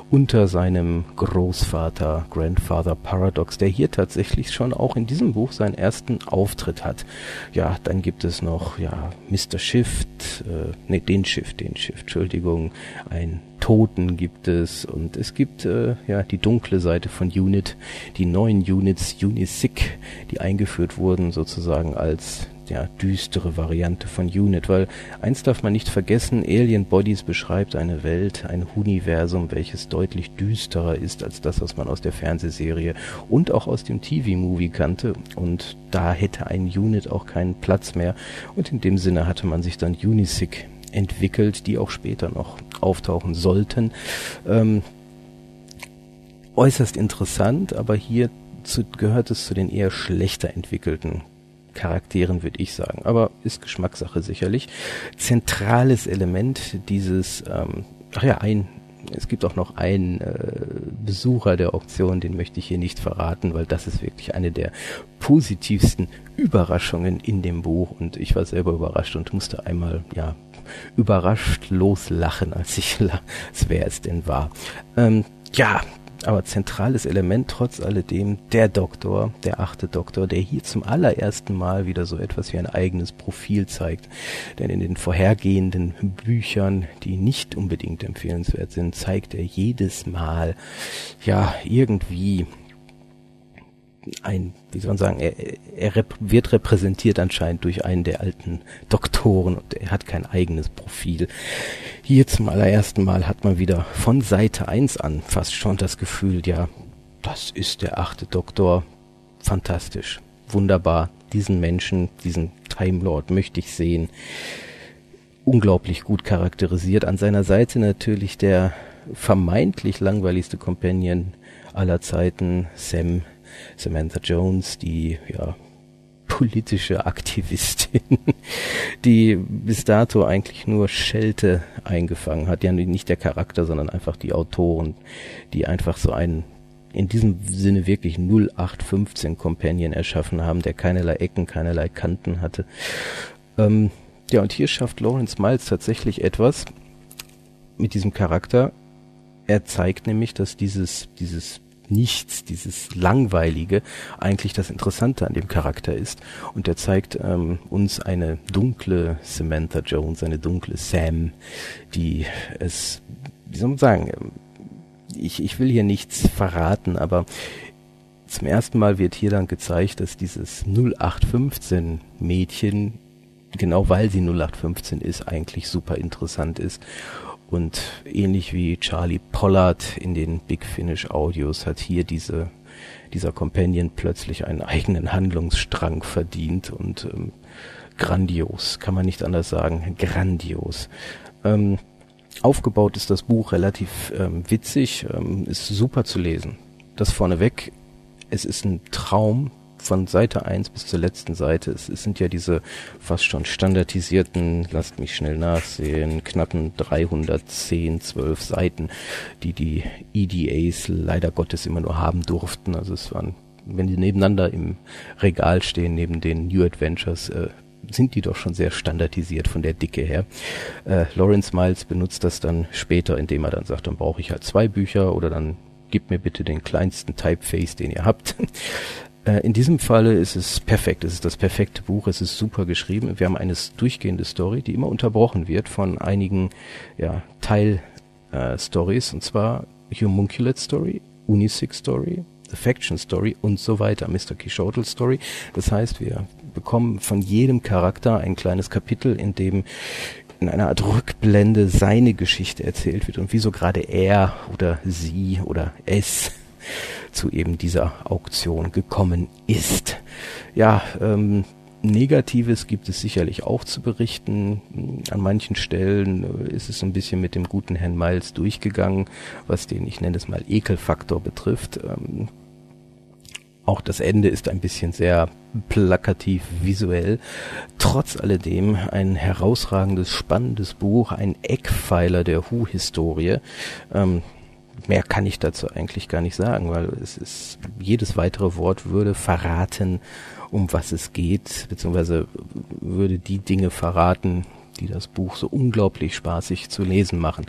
unter seinem Großvater Grandfather Paradox, der hier tatsächlich schon auch in diesem Buch seinen ersten Auftritt hat. Ja, dann gibt es noch ja Mr. Shift, äh, nee, den Shift, den Shift, Entschuldigung, ein Toten gibt es. Und es gibt äh, ja die dunkle Seite von Unit, die neuen Units Unisic, die eingeführt wurden sozusagen als ja, düstere Variante von Unit, weil eins darf man nicht vergessen, Alien Bodies beschreibt eine Welt, ein Universum, welches deutlich düsterer ist als das, was man aus der Fernsehserie und auch aus dem TV-Movie kannte. Und da hätte ein Unit auch keinen Platz mehr. Und in dem Sinne hatte man sich dann Unisic entwickelt, die auch später noch auftauchen sollten. Ähm, äußerst interessant, aber hier zu, gehört es zu den eher schlechter entwickelten Charakteren, würde ich sagen. Aber ist Geschmackssache sicherlich. Zentrales Element dieses, ähm, ach ja, ein, es gibt auch noch einen äh, Besucher der Auktion, den möchte ich hier nicht verraten, weil das ist wirklich eine der positivsten Überraschungen in dem Buch und ich war selber überrascht und musste einmal, ja, überrascht loslachen, als ich las, wer es denn war. Ähm, ja, aber zentrales Element trotz alledem der Doktor, der achte Doktor, der hier zum allerersten Mal wieder so etwas wie ein eigenes Profil zeigt. Denn in den vorhergehenden Büchern, die nicht unbedingt empfehlenswert sind, zeigt er jedes Mal ja irgendwie ein, wie soll man sagen, er, er rep wird repräsentiert anscheinend durch einen der alten Doktoren und er hat kein eigenes Profil. Hier zum allerersten Mal hat man wieder von Seite 1 an fast schon das Gefühl, ja, das ist der achte Doktor. Fantastisch. Wunderbar. Diesen Menschen, diesen Time Lord möchte ich sehen. Unglaublich gut charakterisiert. An seiner Seite natürlich der vermeintlich langweiligste Companion aller Zeiten, Sam Samantha Jones, die ja politische Aktivistin, die bis dato eigentlich nur Schelte eingefangen hat. Ja, nicht der Charakter, sondern einfach die Autoren, die einfach so einen in diesem Sinne wirklich 0815 Companion erschaffen haben, der keinerlei Ecken, keinerlei Kanten hatte. Ähm, ja, und hier schafft Lawrence Miles tatsächlich etwas mit diesem Charakter. Er zeigt nämlich, dass dieses, dieses Nichts, dieses Langweilige, eigentlich das Interessante an dem Charakter ist. Und er zeigt ähm, uns eine dunkle Samantha Jones, eine dunkle Sam, die es, wie soll man sagen, ich, ich will hier nichts verraten, aber zum ersten Mal wird hier dann gezeigt, dass dieses 0815 Mädchen, genau weil sie 0815 ist, eigentlich super interessant ist und ähnlich wie Charlie Pollard in den Big Finish Audios hat hier diese, dieser Companion plötzlich einen eigenen Handlungsstrang verdient und ähm, grandios, kann man nicht anders sagen, grandios. Ähm, aufgebaut ist das Buch relativ ähm, witzig, ähm, ist super zu lesen. Das vorneweg, es ist ein Traum, von Seite 1 bis zur letzten Seite. Es, es, sind ja diese fast schon standardisierten, lasst mich schnell nachsehen, knappen 310, 12 Seiten, die die EDAs leider Gottes immer nur haben durften. Also es waren, wenn die nebeneinander im Regal stehen, neben den New Adventures, äh, sind die doch schon sehr standardisiert von der Dicke her. Äh, Lawrence Miles benutzt das dann später, indem er dann sagt, dann brauche ich halt zwei Bücher oder dann gib mir bitte den kleinsten Typeface, den ihr habt. Äh, in diesem Falle ist es perfekt. Es ist das perfekte Buch. Es ist super geschrieben. Wir haben eine durchgehende Story, die immer unterbrochen wird von einigen ja, Teil-Stories. Äh, und zwar Homunculate Story, Unisix Story, The Faction Story und so weiter, Mr. Quixote Story. Das heißt, wir bekommen von jedem Charakter ein kleines Kapitel, in dem in einer Art Rückblende seine Geschichte erzählt wird und wieso gerade er oder sie oder es zu eben dieser Auktion gekommen ist. Ja, ähm, Negatives gibt es sicherlich auch zu berichten. An manchen Stellen äh, ist es ein bisschen mit dem guten Herrn Miles durchgegangen, was den, ich nenne es mal, Ekelfaktor betrifft. Ähm, auch das Ende ist ein bisschen sehr plakativ visuell. Trotz alledem ein herausragendes, spannendes Buch, ein Eckpfeiler der Hu-Historie. Ähm, mehr kann ich dazu eigentlich gar nicht sagen, weil es ist, jedes weitere Wort würde verraten, um was es geht, beziehungsweise würde die Dinge verraten, die das Buch so unglaublich spaßig zu lesen machen.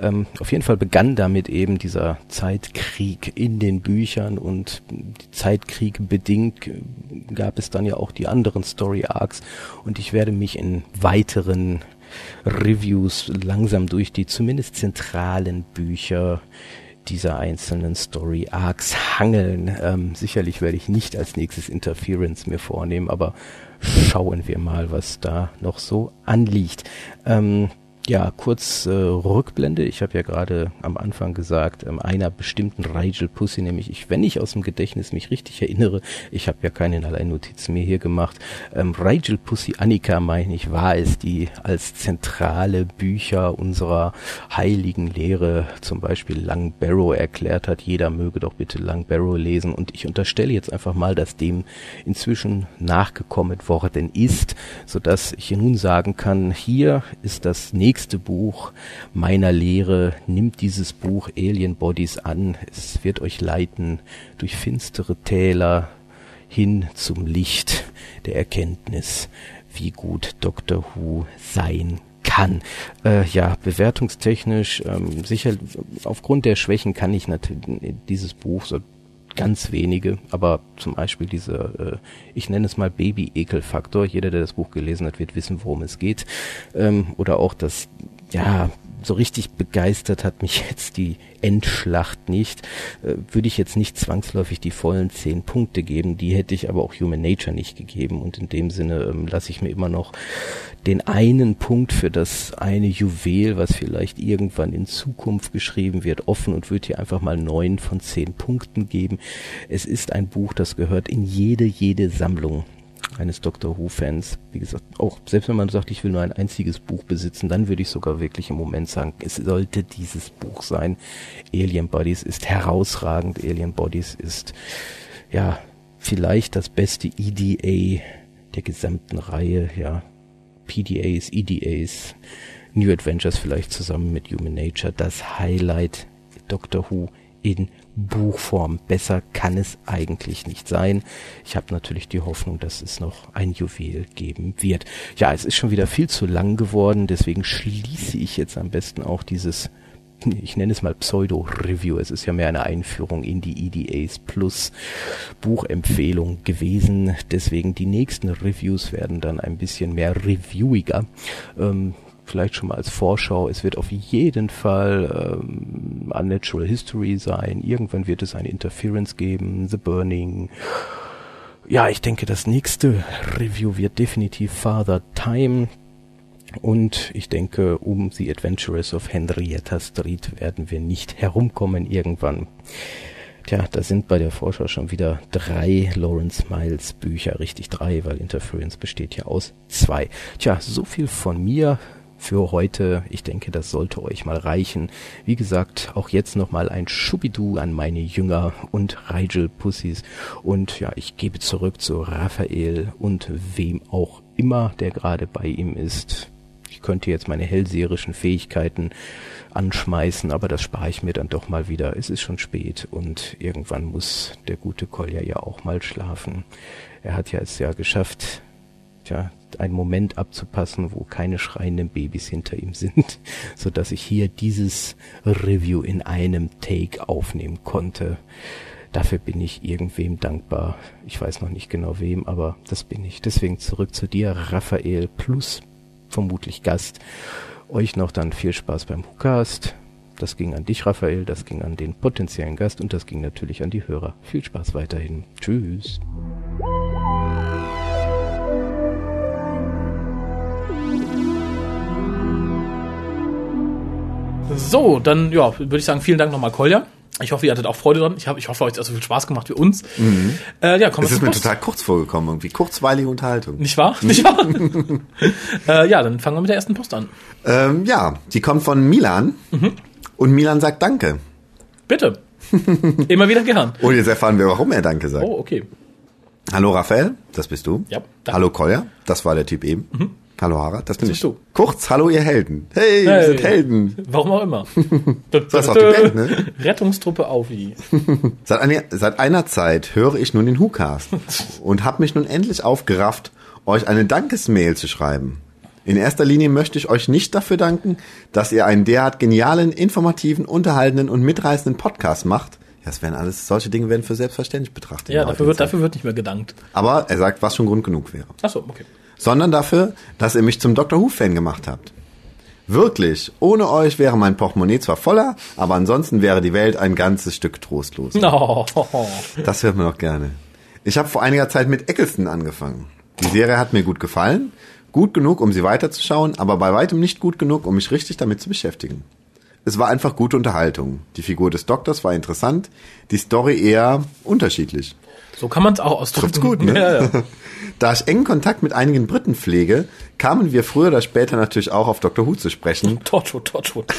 Ähm, auf jeden Fall begann damit eben dieser Zeitkrieg in den Büchern und Zeitkrieg bedingt gab es dann ja auch die anderen Story Arcs und ich werde mich in weiteren Reviews langsam durch die zumindest zentralen Bücher dieser einzelnen Story Arcs hangeln. Ähm, sicherlich werde ich nicht als nächstes Interference mir vornehmen, aber schauen wir mal, was da noch so anliegt. Ähm, ja, kurz äh, Rückblende. Ich habe ja gerade am Anfang gesagt, ähm, einer bestimmten Rigel Pussy, nämlich ich, wenn ich aus dem Gedächtnis mich richtig erinnere, ich habe ja keinerlei Notizen mehr hier gemacht, ähm, Rigel Pussy Annika, meine ich, war es, die als zentrale Bücher unserer heiligen Lehre zum Beispiel Lang Barrow erklärt hat, jeder möge doch bitte Lang Barrow lesen und ich unterstelle jetzt einfach mal, dass dem inzwischen nachgekommen worden ist, so dass ich nun sagen kann, hier ist das nächste nächste Buch meiner Lehre. Nimmt dieses Buch Alien Bodies an. Es wird euch leiten durch finstere Täler hin zum Licht der Erkenntnis, wie gut Dr. Who sein kann. Äh, ja, bewertungstechnisch ähm, sicher aufgrund der Schwächen kann ich natürlich dieses Buch so ganz wenige, aber zum Beispiel diese, äh, ich nenne es mal Baby-Ekel-Faktor. Jeder, der das Buch gelesen hat, wird wissen, worum es geht. Ähm, oder auch das, ja, so richtig begeistert hat mich jetzt die Endschlacht nicht. Äh, würde ich jetzt nicht zwangsläufig die vollen zehn Punkte geben, die hätte ich aber auch Human Nature nicht gegeben und in dem Sinne ähm, lasse ich mir immer noch den einen Punkt für das eine Juwel, was vielleicht irgendwann in Zukunft geschrieben wird, offen und würde hier einfach mal neun von zehn Punkten geben. Es ist ein Buch, das gehört in jede, jede Sammlung eines Doctor Who-Fans. Wie gesagt, auch selbst wenn man sagt, ich will nur ein einziges Buch besitzen, dann würde ich sogar wirklich im Moment sagen, es sollte dieses Buch sein. Alien Bodies ist herausragend. Alien Bodies ist ja vielleicht das beste EDA der gesamten Reihe. Ja, PDAs, EDAs, New Adventures vielleicht zusammen mit Human Nature, das Highlight Doctor Who in Buchform. Besser kann es eigentlich nicht sein. Ich habe natürlich die Hoffnung, dass es noch ein Juwel geben wird. Ja, es ist schon wieder viel zu lang geworden, deswegen schließe ich jetzt am besten auch dieses ich nenne es mal Pseudo-Review. Es ist ja mehr eine Einführung in die EDAs plus Buchempfehlung gewesen. Deswegen die nächsten Reviews werden dann ein bisschen mehr reviewiger. Ähm, vielleicht schon mal als Vorschau. Es wird auf jeden Fall ähm, Unnatural History sein. Irgendwann wird es eine Interference geben. The Burning. Ja, ich denke, das nächste Review wird definitiv Father Time. Und ich denke, um The Adventures of Henrietta Street werden wir nicht herumkommen irgendwann. Tja, da sind bei der Vorschau schon wieder drei Lawrence Miles Bücher, richtig drei, weil Interference besteht ja aus zwei. Tja, so viel von mir für heute. Ich denke, das sollte euch mal reichen. Wie gesagt, auch jetzt nochmal ein Schubidu an meine Jünger und Rigel Pussys. Und ja, ich gebe zurück zu Raphael und wem auch immer, der gerade bei ihm ist. Ich könnte jetzt meine hellseherischen Fähigkeiten anschmeißen, aber das spare ich mir dann doch mal wieder. Es ist schon spät und irgendwann muss der gute Kolja ja auch mal schlafen. Er hat ja es ja geschafft, tja, einen Moment abzupassen, wo keine schreienden Babys hinter ihm sind, so dass ich hier dieses Review in einem Take aufnehmen konnte. Dafür bin ich irgendwem dankbar. Ich weiß noch nicht genau wem, aber das bin ich. Deswegen zurück zu dir, Raphael, plus vermutlich Gast. Euch noch dann viel Spaß beim Hookast. Das ging an dich, Raphael, das ging an den potenziellen Gast und das ging natürlich an die Hörer. Viel Spaß weiterhin. Tschüss. So, dann ja, würde ich sagen, vielen Dank nochmal, Kolja. Ich hoffe, ihr hattet auch Freude dran. Ich, hab, ich hoffe, euch hat so viel Spaß gemacht wie uns. Äh, ja, kommen Es ist mir Post. total kurz vorgekommen, irgendwie. Kurzweilige Unterhaltung. Nicht wahr? Nicht wahr? äh, ja, dann fangen wir mit der ersten Post an. Ähm, ja, die kommt von Milan. Und Milan sagt Danke. Bitte. Immer wieder gern. Und jetzt erfahren wir, warum er Danke sagt. Oh, okay. Hallo Raphael, das bist du. Ja, danke. Hallo Kolja, das war der Typ eben. Hallo Harald, das bin bist ich. du. Kurz, hallo ihr Helden. Hey, wir Hey. sind Helden. Warum auch immer. Das ist auch die Band, ne? Rettungstruppe Aufi. Seit einer, seit einer Zeit höre ich nun den WhoCast und habe mich nun endlich aufgerafft, euch eine Dankesmail zu schreiben. In erster Linie möchte ich euch nicht dafür danken, dass ihr einen derart genialen, informativen, unterhaltenden und mitreißenden Podcast macht. Das werden alles, solche Dinge werden für selbstverständlich betrachtet. Ja, der dafür wird, Zeit. dafür wird nicht mehr gedankt. Aber er sagt, was schon Grund genug wäre. Achso, okay. Sondern dafür, dass ihr mich zum Doctor Who-Fan gemacht habt. Wirklich, ohne euch wäre mein Portemonnaie zwar voller, aber ansonsten wäre die Welt ein ganzes Stück trostlos. No. Das hört man doch gerne. Ich habe vor einiger Zeit mit Eccleston angefangen. Die Serie hat mir gut gefallen. Gut genug, um sie weiterzuschauen, aber bei weitem nicht gut genug, um mich richtig damit zu beschäftigen. Es war einfach gute Unterhaltung. Die Figur des Doktors war interessant, die Story eher unterschiedlich. So kann man es auch ausdrücken. Trifft's gut, ne? Ja, ja. Da ich engen Kontakt mit einigen Briten pflege, kamen wir früher oder später natürlich auch auf Dr. Who zu sprechen. Torchwood, Torchwood.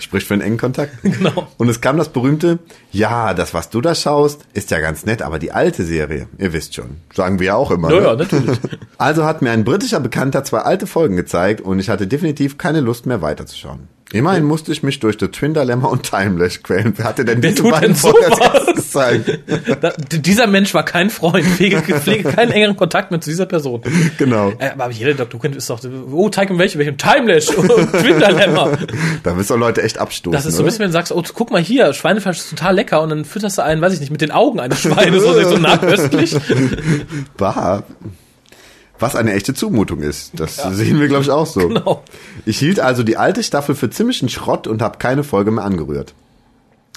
Spricht für einen engen Kontakt. Genau. Und es kam das berühmte, ja, das, was du da schaust, ist ja ganz nett, aber die alte Serie, ihr wisst schon, sagen wir ja auch immer. Ja, ne? natürlich. Also hat mir ein britischer Bekannter zwei alte Folgen gezeigt und ich hatte definitiv keine Lust mehr weiterzuschauen. Immerhin musste ich mich durch The Twin Dilemma und Timelash quälen. Wer hatte denn Wer diese beiden denn erstes gezeigt? Da, dieser Mensch war kein Freund. Pflege, pflege keinen engeren Kontakt mehr zu dieser Person. Genau. Äh, aber jeder Dr. Who ist doch, oh, Teig in welchem, welchem Timelash und Twin Dilemma. Da wirst du Leute echt abstoßen. Das ist so ein bisschen, wenn du sagst, oh, guck mal hier, Schweinefleisch ist total lecker und dann fütterst du einen, weiß ich nicht, mit den Augen eines Schweines, so, so nahköstlich. Bah. Was eine echte Zumutung ist. Das sehen wir, glaube ich, auch so. Genau. Ich hielt also die alte Staffel für ziemlichen Schrott und habe keine Folge mehr angerührt.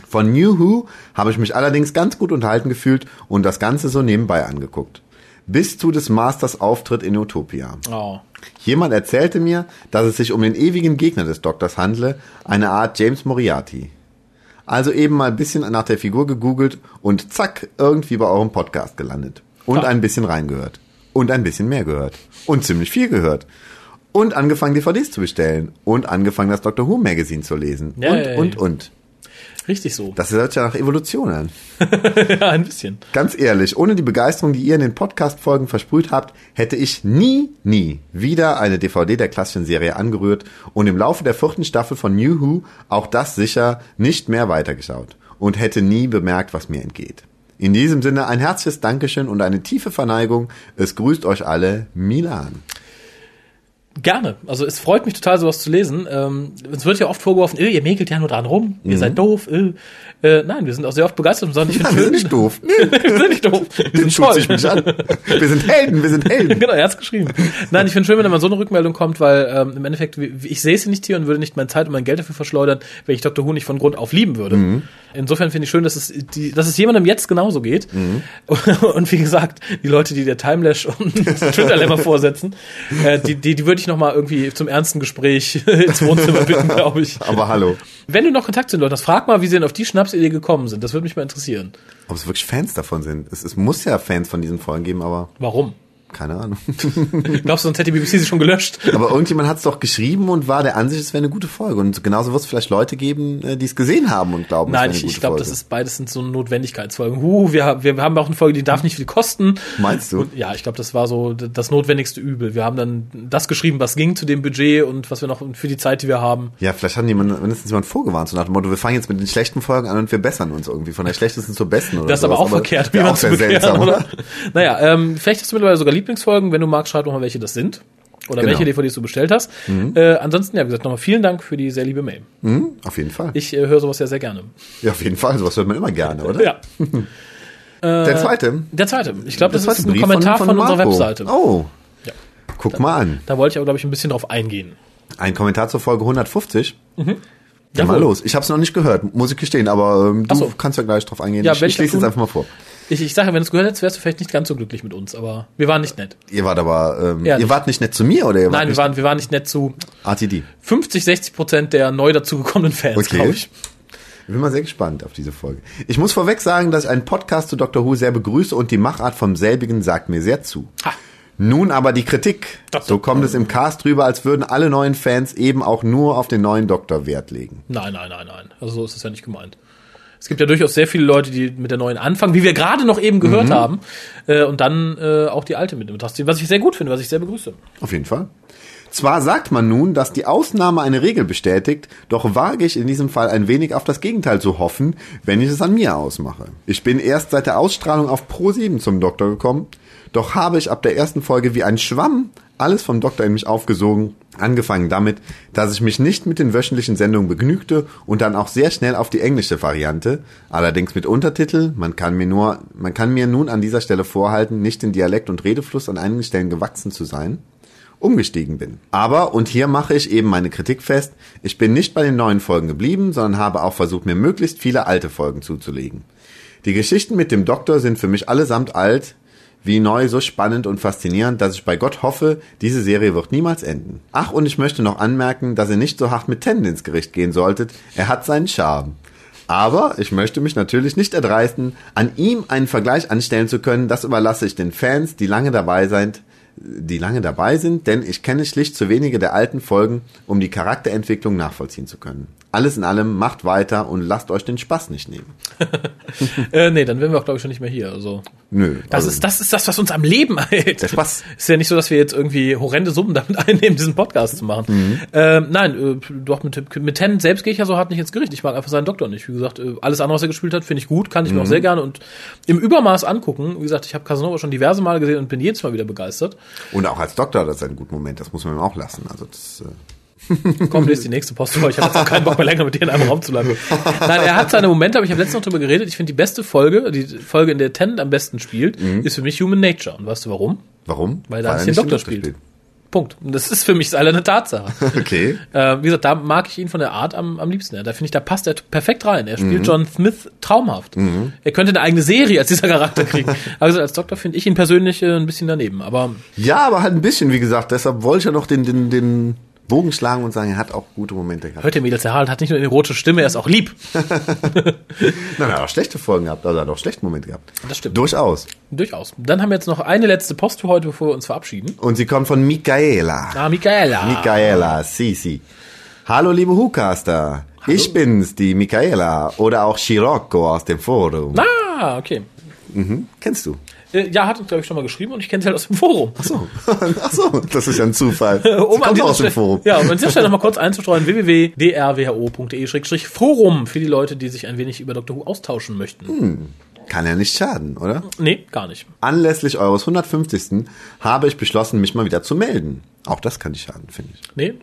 Von New Who habe ich mich allerdings ganz gut unterhalten gefühlt und das Ganze so nebenbei angeguckt. Bis zu des Masters Auftritt in Utopia. Oh. Jemand erzählte mir, dass es sich um den ewigen Gegner des Doktors handle, eine Art James Moriarty. Also eben mal ein bisschen nach der Figur gegoogelt und zack, irgendwie bei eurem Podcast gelandet. Und Ja. ein bisschen reingehört. Und ein bisschen mehr gehört. Und ziemlich viel gehört. Und angefangen DVDs zu bestellen. Und angefangen das Doctor Who Magazine zu lesen. Und, Yay. und, und. Richtig so. Das hört ja nach Evolution an. ja, ein bisschen. Ganz ehrlich, ohne die Begeisterung, die ihr in den Podcast-Folgen versprüht habt, hätte ich nie, nie wieder eine DVD der klassischen Serie angerührt und im Laufe der vierten Staffel von New Who auch das sicher nicht mehr weitergeschaut und hätte nie bemerkt, was mir entgeht. In diesem Sinne ein herzliches Dankeschön und eine tiefe Verneigung. Es grüßt euch alle, Milan. Gerne. Also es freut mich total, sowas zu lesen. Ähm, es wird ja oft vorgeworfen, äh, ihr mäkelt ja nur dran rum, ihr seid doof. Äh. Äh, nein, wir sind auch sehr oft begeistert und sagen, ich finde wir sind nicht doof. wir sind nicht doof. Wir sind toll. sich mich an. Wir sind Helden, wir sind Helden. genau, er hat's geschrieben. Nein, ich finde schön, wenn da mal so eine Rückmeldung kommt, weil ähm, im Endeffekt, ich sehe sie nicht hier und würde nicht meine Zeit und mein Geld dafür verschleudern, wenn ich Dr. Who nicht von Grund auf lieben würde. Insofern finde ich schön, dass es, die, dass es jemandem jetzt genauso geht. Und wie gesagt, die Leute, die der Timelash und Twitter-Lemmer vorsetzen, äh, die, die, die würde ich noch mal irgendwie zum ernsten Gespräch ins Wohnzimmer bitten, glaube ich. Aber hallo. Wenn du noch Kontakt zu den Leuten hast, frag mal, wie sie denn auf die Schnapsidee gekommen sind. Das würde mich mal interessieren. Ob es wirklich Fans davon sind. Es, es muss ja Fans von diesen Folgen geben, aber Warum? Keine Ahnung. Glaubst du, sonst hätte die BBC sie schon gelöscht? Aber irgendjemand hat es doch geschrieben und war der Ansicht, es wäre eine gute Folge. Und genauso wird es vielleicht Leute geben, äh, die es gesehen haben und glauben, Nein, es ich, wäre eine ich gute glaube, Folge. das ist beides sind so Notwendigkeitsfolgen. Huh, wir, haben- wir haben auch eine Folge, die darf nicht viel kosten. Meinst du? Und, ja, ich glaube, das war so das notwendigste Übel. Wir haben dann das geschrieben, was ging zu dem Budget und was wir noch für die Zeit, die wir haben. Ja, vielleicht hat jemand, mindestens jemand vorgewarnt, so nach dem Motto, wir fangen jetzt mit den schlechten Folgen an und wir bessern uns irgendwie von der schlechtesten zur besten oder Das ist aber sowas. auch verkehrt, wie man auch zu sehr seltsam, oder? oder? Naja, ähm, vielleicht hast du mittlerweile sogar Lieblingsfolgen. Wenn du magst, schreib doch mal, welche das sind. Oder Genau. welche DVDs du bestellt hast. Äh, ansonsten, ja, wie gesagt, nochmal vielen Dank für die sehr liebe Mail. Hm, auf jeden Fall. Ich äh, höre sowas ja sehr gerne. ja, auf jeden Fall. Sowas hört man immer gerne, oder? Ja. Der zweite. Der zweite. Ich glaube, das, war ist ein Kommentar von, unserer Marco. Webseite. Oh. Ja. Guck mal an. Da wollte ich aber, glaube ich, ein bisschen drauf eingehen. Ein Kommentar zur Folge 150. Ja, mal los. Ich habe es noch nicht gehört, muss ich gestehen, aber ähm, du so. kannst ja gleich drauf eingehen. Ja, ich ich lese jetzt einfach mal vor. Ich, ich sage, wenn du es gehört hättest, wärst du vielleicht nicht ganz so glücklich mit uns, aber wir waren nicht nett. Ihr wart aber, ähm, Ehrlich. ihr wart nicht nett zu mir oder ihr wart Nein, wir waren, wir waren nicht nett zu RTD? 50, 60 Prozent der neu dazugekommenen Fans, Okay. glaube ich. Ich bin mal sehr gespannt auf diese Folge. Ich muss vorweg sagen, dass ich einen Podcast zu Dr. Who sehr begrüße und die Machart vom selbigen sagt mir sehr zu. Ha. Nun aber die Kritik. Das- So kommt es im Cast rüber, als würden alle neuen Fans eben auch nur auf den neuen Doktor Wert legen. Nein, nein, nein, nein. Also so ist es ja nicht gemeint. Es gibt ja durchaus sehr viele Leute, die mit der neuen anfangen, wie wir gerade noch eben Mhm. gehört haben, äh, und dann äh, auch die alte mit Betracht ziehen, was ich sehr gut finde, was ich sehr begrüße. Auf jeden Fall. Zwar sagt man nun, dass die Ausnahme eine Regel bestätigt, doch wage ich in diesem Fall ein wenig auf das Gegenteil zu hoffen, wenn ich es an mir ausmache. Ich bin erst seit der Ausstrahlung auf Pro7 zum Doktor gekommen, doch habe ich ab der ersten Folge wie ein Schwamm alles vom Doktor in mich aufgesogen, angefangen damit, dass ich mich nicht mit den wöchentlichen Sendungen begnügte und dann auch sehr schnell auf die englische Variante, allerdings mit Untertitel, man kann mir nur, man kann mir nun an dieser Stelle vorhalten, nicht den Dialekt und Redefluss an einigen Stellen gewachsen zu sein, umgestiegen bin. Aber, und hier mache ich eben meine Kritik fest, ich bin nicht bei den neuen Folgen geblieben, sondern habe auch versucht, mir möglichst viele alte Folgen zuzulegen. Die Geschichten mit dem Doktor sind für mich allesamt alt, wie neu, so spannend und faszinierend, dass ich bei Gott hoffe, diese Serie wird niemals enden. Ach, und ich möchte noch anmerken, dass ihr nicht so hart mit Tennant ins Gericht gehen solltet. Er hat seinen Charme. Aber ich möchte mich natürlich nicht erdreisten, an ihm einen Vergleich anstellen zu können. Das überlasse ich den Fans, die lange dabei sind, die lange dabei sind, denn ich kenne schlicht zu wenige der alten Folgen, um die Charakterentwicklung nachvollziehen zu können. Alles in allem, macht weiter und lasst euch den Spaß nicht nehmen. Äh, nee, dann wären wir auch, glaube ich, schon nicht mehr hier. Also, Nö. das, also, ist, das ist das, was uns am Leben hält. Der Spaß. Ist ja nicht so, dass wir jetzt irgendwie horrende Summen damit einnehmen, diesen Podcast zu machen. Mhm. Ähm, nein, äh, doch mit, mit Tennant selbst gehe ich ja so hart nicht ins Gericht. Ich mag einfach seinen Doktor nicht. Wie gesagt, äh, alles andere, was er gespielt hat, finde ich gut, kann ich mir Mhm. auch sehr gerne und im Übermaß angucken. Wie gesagt, ich habe Casanova schon diverse Male gesehen und bin jedes Mal wieder begeistert. Und auch als Doktor hat er seinen guten Moment, das muss man ihm auch lassen. Also das, äh, Komm, lest die nächste Post vor. Ich habe jetzt auch keinen Bock mehr länger mit dir in einem Raum zu bleiben. Nein, er hat seine Momente, aber ich habe letztens noch drüber geredet. Ich finde die beste Folge, die Folge, in der Tennant am besten spielt, Mhm. ist für mich Human Nature. Und weißt du warum? warum? Weil er er nicht den Doktor spielt. Punkt. Und das ist für mich alle eine Tatsache. Okay. äh, wie gesagt, da mag ich ihn von der Art am, am liebsten. Ja. Da finde ich, da passt er perfekt rein. Er Mhm. spielt John Smith traumhaft. Er könnte eine eigene Serie als dieser Charakter kriegen. Also als Doktor finde ich ihn persönlich äh, ein bisschen daneben. Aber Ja, aber halt ein bisschen, wie gesagt. Deshalb wollte ich ja noch den, den, den Bogen schlagen und sagen, er hat auch gute Momente gehabt. hört ihr Mädels, der Harald hat nicht nur eine rote Stimme, er ist auch lieb. Nein, er hat auch schlechte Folgen gehabt, also er hat auch schlechte Momente gehabt. Das stimmt. Durchaus. Durchaus. Dann haben wir jetzt noch eine letzte Post für heute, bevor wir uns verabschieden. Und sie kommt von Michaela. Ah, Michaela. Michaela, Sisi. Hallo, liebe Hucaster. Ich bin's, die Michaela. Oder auch Scirocco aus dem Forum. Ah, okay. Kennst du? Äh, Ja, hat uns, glaube ich, schon mal geschrieben und ich kenne sie halt aus dem Forum. So. Ach so, das ist ja ein Zufall. Sie Um kommt aus dem Forum. Ja, um an dieser Stelle nochmal kurz einzustreuen, www.drwho.de-forum für die Leute, die sich ein wenig über Dr. Who austauschen möchten. Kann ja nicht schaden, oder? Nee, gar nicht. Anlässlich eures 150. habe ich beschlossen, mich mal wieder zu melden. Auch das kann nicht schaden, finde ich. Nee,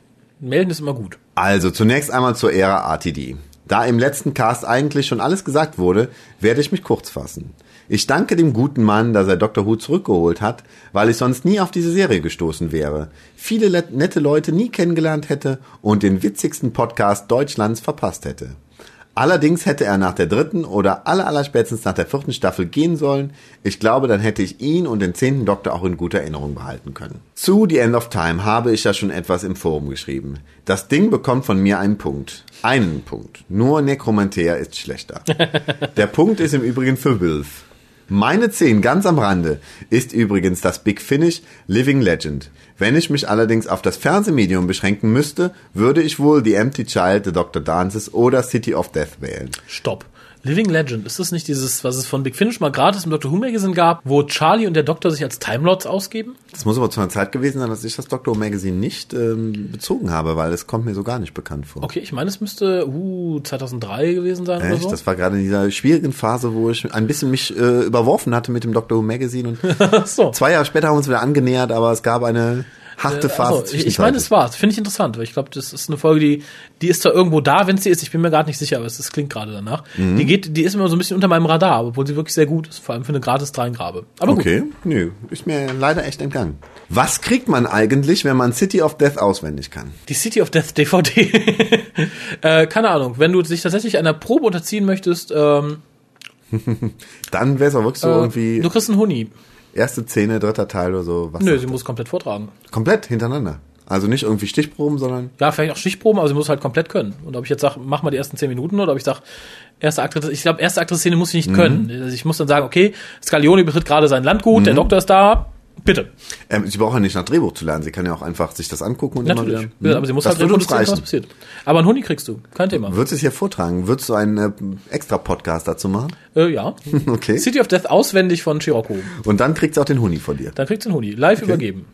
melden ist immer gut. Also zunächst einmal zur Ära RTD. Da im letzten Cast eigentlich schon alles gesagt wurde, werde ich mich kurz fassen. Ich danke dem guten Mann, dass er Dr. Who zurückgeholt hat, weil ich sonst nie auf diese Serie gestoßen wäre, viele le- nette Leute nie kennengelernt hätte und den witzigsten Podcast Deutschlands verpasst hätte. Allerdings hätte er nach der dritten oder aller, aller spätestens nach der vierten Staffel gehen sollen. Ich glaube, dann hätte ich ihn und den zehnten Doktor auch in guter Erinnerung behalten können. Zu The End of Time habe ich ja schon etwas im Forum geschrieben. Das Ding bekommt von mir einen Punkt. Einen Punkt. Nur Necromantea ist schlechter. Der Punkt ist im Übrigen für Wilf. Meine 10 ganz am Rande ist übrigens das Big Finish Living Legend. Wenn ich mich allerdings auf das Fernsehmedium beschränken müsste, würde ich wohl The Empty Child, The Dr. Dances oder City of Death wählen. Stopp. Living Legend, ist das nicht dieses, was es von Big Finish mal gratis im Doctor Who Magazine gab, wo Charlie und der Doktor sich als Time Lords ausgeben? Das muss aber zu einer Zeit gewesen sein, dass ich das Doctor Who Magazine nicht ähm, bezogen habe, weil es kommt mir so gar nicht bekannt vor. Okay, ich meine, es müsste uh, 2003 gewesen sein oder Echt? so. Das war gerade in dieser schwierigen Phase, wo ich ein bisschen mich äh, überworfen hatte mit dem Doctor Who Magazine und so. zwei Jahre später haben wir uns wieder angenähert, aber es gab eine harte Phase Also, ich, meine, es war. Finde ich interessant, weil ich glaube, das ist eine Folge, die, die ist zwar irgendwo da, wenn sie ist. Ich bin mir gerade nicht sicher, aber es, klingt gerade danach. Mhm. Die geht, die ist immer so ein bisschen unter meinem Radar, obwohl sie wirklich sehr gut ist, vor allem für eine gratis Dreingrabe. Aber Okay, nö, ist mir leider echt entgangen. Was kriegt man eigentlich, wenn man City of Death auswendig kann? gut. Die City of Death DVD. äh, keine Ahnung. Wenn du dich tatsächlich einer Probe unterziehen möchtest, ähm, Dann wäre es auch wirklich so äh, irgendwie du kriegst einen Huni. Erste Szene, dritter Teil oder so. Was Nö, sie das? muss komplett vortragen. komplett hintereinander. Also nicht irgendwie Stichproben, sondern Ja, vielleicht auch Stichproben, aber sie muss halt komplett können. Und ob ich jetzt sage, mach mal die ersten zehn Minuten oder ob ich sage, erste Akt, ich glaube, erste Akt-Szene muss ich nicht können. Also ich muss dann sagen, okay, Scalioni betritt gerade sein Landgut, der Doktor ist da, bitte. ähm, sie braucht ja nicht nach Drehbuch zu lernen. Sie kann ja auch einfach sich das angucken und Natürlich. immer wieder. aber sie muss das halt würde uns reproduzieren, was passiert. Aber einen Huni kriegst du, kein Thema. Würdest du es hier vortragen? Würdest du einen äh, extra Podcast dazu machen? Äh, ja. Okay. City of Death auswendig von Chirocco. Und dann kriegt sie auch den Huni von dir. Dann kriegst du einen Huni. Live übergeben.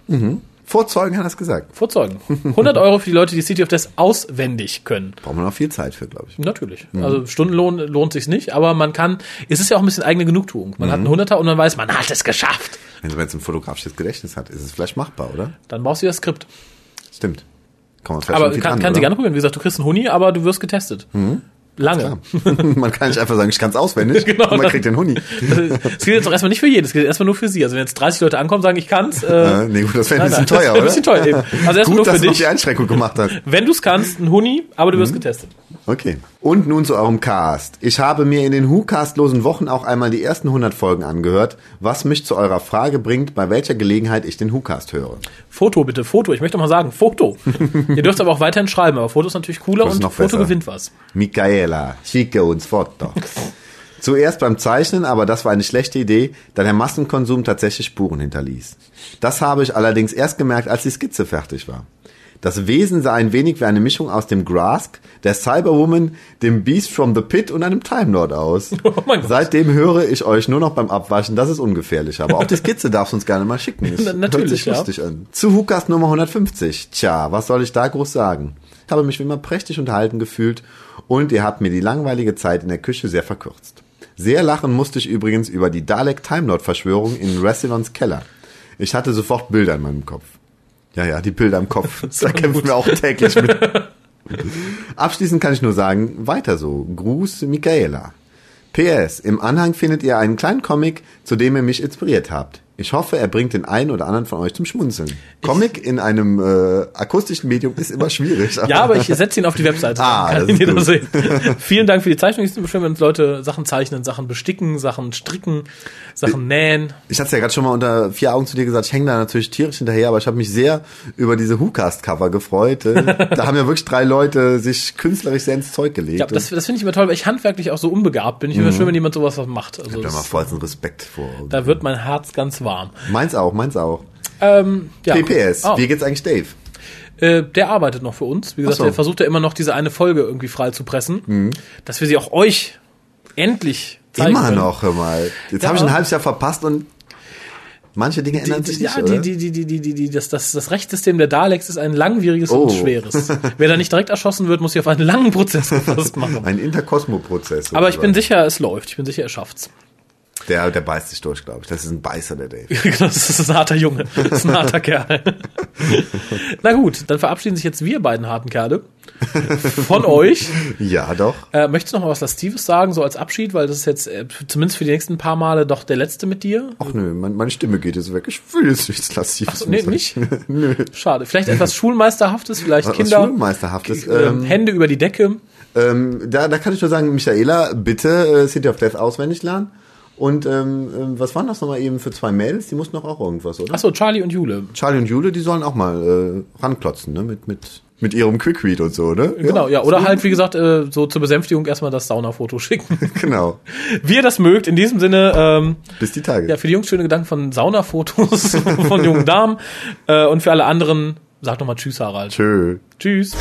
Vor Zeugen hat er es gesagt. Vor Zeugen. 100 Euro für die Leute, die City of Death auswendig können. Braucht man auch viel Zeit für, glaube ich. Natürlich. Also Stundenlohn lohnt sich nicht, aber man kann, es ist ja auch ein bisschen eigene Genugtuung. Man hat einen Hunderter und man weiß, man hat es geschafft. Wenn es ein fotografisches Gedächtnis hat, ist es vielleicht machbar, oder? Dann brauchst du das Skript. Stimmt. Kann man vielleicht Aber kann, dran, kann sie gerne probieren. Wie gesagt, du kriegst einen Huni, aber du wirst getestet. Lange. man kann nicht einfach sagen, ich kann es auswendig Genau, und man kriegt den Huni. Das gilt jetzt auch erstmal nicht für jeden, das gilt erstmal nur für sie. Also wenn jetzt 30 Leute ankommen, sagen, ich kann's. Äh, nee, gut, das wäre ein bisschen nein, teuer, oder? ein bisschen teuer eben. Also erstmal Gut, nur dass für du noch dich. die Einschränkung gemacht hast. Wenn du's kannst, ein Huni, aber du wirst getestet. Okay. Und nun zu eurem Cast. Ich habe mir in den Who-Castlosen Wochen auch einmal die ersten 100 Folgen angehört, was mich zu eurer Frage bringt, bei welcher Gelegenheit ich den Who-Cast höre. Foto bitte, Foto. Ich möchte mal sagen, Foto. Ihr dürft aber auch weiterhin schreiben, aber Foto ist natürlich cooler und Foto besser. gewinnt was. Michaela, schicke uns Foto. Zuerst beim Zeichnen, aber das war eine schlechte Idee, da der Massenkonsum tatsächlich Spuren hinterließ. Das habe ich allerdings erst gemerkt, als die Skizze fertig war. Das Wesen sah ein wenig wie eine Mischung aus dem Grask, der Cyberwoman, dem Beast from the Pit und einem Time Lord aus. Oh. Seitdem höre ich euch nur noch beim Abwaschen, das ist ungefährlich. Aber auch die Skizze darfst du uns gerne mal schicken. Das Na- natürlich, hört sich ja. lustig an. Zu Hukas Nummer 150. Tja, was soll ich da groß sagen? Ich habe mich wie immer prächtig unterhalten gefühlt und ihr habt mir die langweilige Zeit in der Küche sehr verkürzt. Sehr lachen musste ich übrigens über die Dalek Time Lord Verschwörung in Rassilons Keller. Ich hatte sofort Bilder in meinem Kopf. Ja, ja, die Bilder im Kopf. da kämpfen wir auch täglich mit. Abschließend kann ich nur sagen, weiter so. Gruß, Michaela. PS, im Anhang findet ihr einen kleinen Comic, zu dem ihr mich inspiriert habt. Ich hoffe, er bringt den einen oder anderen von euch zum Schmunzeln. Comic in einem äh, akustischen Medium ist immer schwierig. Ja, aber ich setze ihn auf die Webseite. Ah, kann das ist jeder sehen. Vielen Dank für die Zeichnung. Ich finde es schön, wenn Leute Sachen zeichnen, Sachen besticken, Sachen stricken, Sachen nähen. Ich hatte ja gerade schon mal unter vier Augen zu dir gesagt, ich hänge da natürlich tierisch hinterher, aber ich habe mich sehr über diese WhoCast-Cover gefreut. Äh, da haben ja wirklich drei Leute sich künstlerisch sehr ins Zeug gelegt. Ja, das, das finde ich immer toll, weil ich handwerklich auch so unbegabt bin. Ich finde es schön, wenn jemand sowas was macht. Also ich habe da mal vollsten Respekt vor. da wird mein Herz ganz warm. Meins auch, meins auch. Ähm, ja. PPS, Oh. wie geht's eigentlich Dave? Äh, der arbeitet noch für uns. Wie gesagt, so. der versucht ja immer noch diese eine Folge irgendwie frei zu pressen, Mhm. dass wir sie auch euch endlich zeigen Immer können. noch, hör mal. Jetzt Ja. habe ich ein halbes Jahr verpasst und manche Dinge ändern sich nicht, ja, oder? die, die, die, die, die, die, das, das, das Rechtssystem der Daleks ist ein langwieriges Oh. und schweres. Wer da nicht direkt erschossen wird, muss sich auf einen langen Prozess gefasst machen. Ein Interkosmo-Prozess. Aber ich bin sicher, es läuft. Ich bin sicher, er schafft's. Der, der beißt sich durch, glaube ich. Das ist ein Beißer, der Dave. das ist ein harter Junge. Das ist ein harter Kerl. Na gut, dann verabschieden sich jetzt wir beiden harten Kerle von euch. Ja, doch. Äh, möchtest du noch mal was Lastives sagen, so als Abschied? Weil das ist jetzt äh, zumindest für die nächsten paar Male doch der letzte mit dir. Ach nö, mein, meine Stimme geht jetzt weg. Ich will jetzt nichts Lassives. nee, mehr nicht? nö. Schade. Vielleicht etwas Schulmeisterhaftes, vielleicht Was Kinder. Schulmeisterhaftes. Ähm, Ähm, Hände über die Decke. ähm, da, da kann ich nur sagen, Michaela, bitte äh, City of Death auswendig lernen. Und ähm, ähm, was waren das nochmal eben für zwei Mädels? Die mussten doch auch irgendwas, oder? Achso, Charlie und Jule. Charlie und Jule, die sollen auch mal äh, ranklotzen, ne? Mit, mit, mit ihrem Quick-Read und so, ne? Genau, ja. Oder halt, wie gesagt, äh, so zur Besänftigung erstmal das Saunafoto schicken. Genau. Wie ihr das mögt. In diesem Sinne, ähm, Bis die Tage. ja, für die Jungs schöne Gedanken von Saunafotos von jungen Damen. Äh, und für alle anderen, sagt nochmal Tschüss, Harald. Tschö. Tschüss.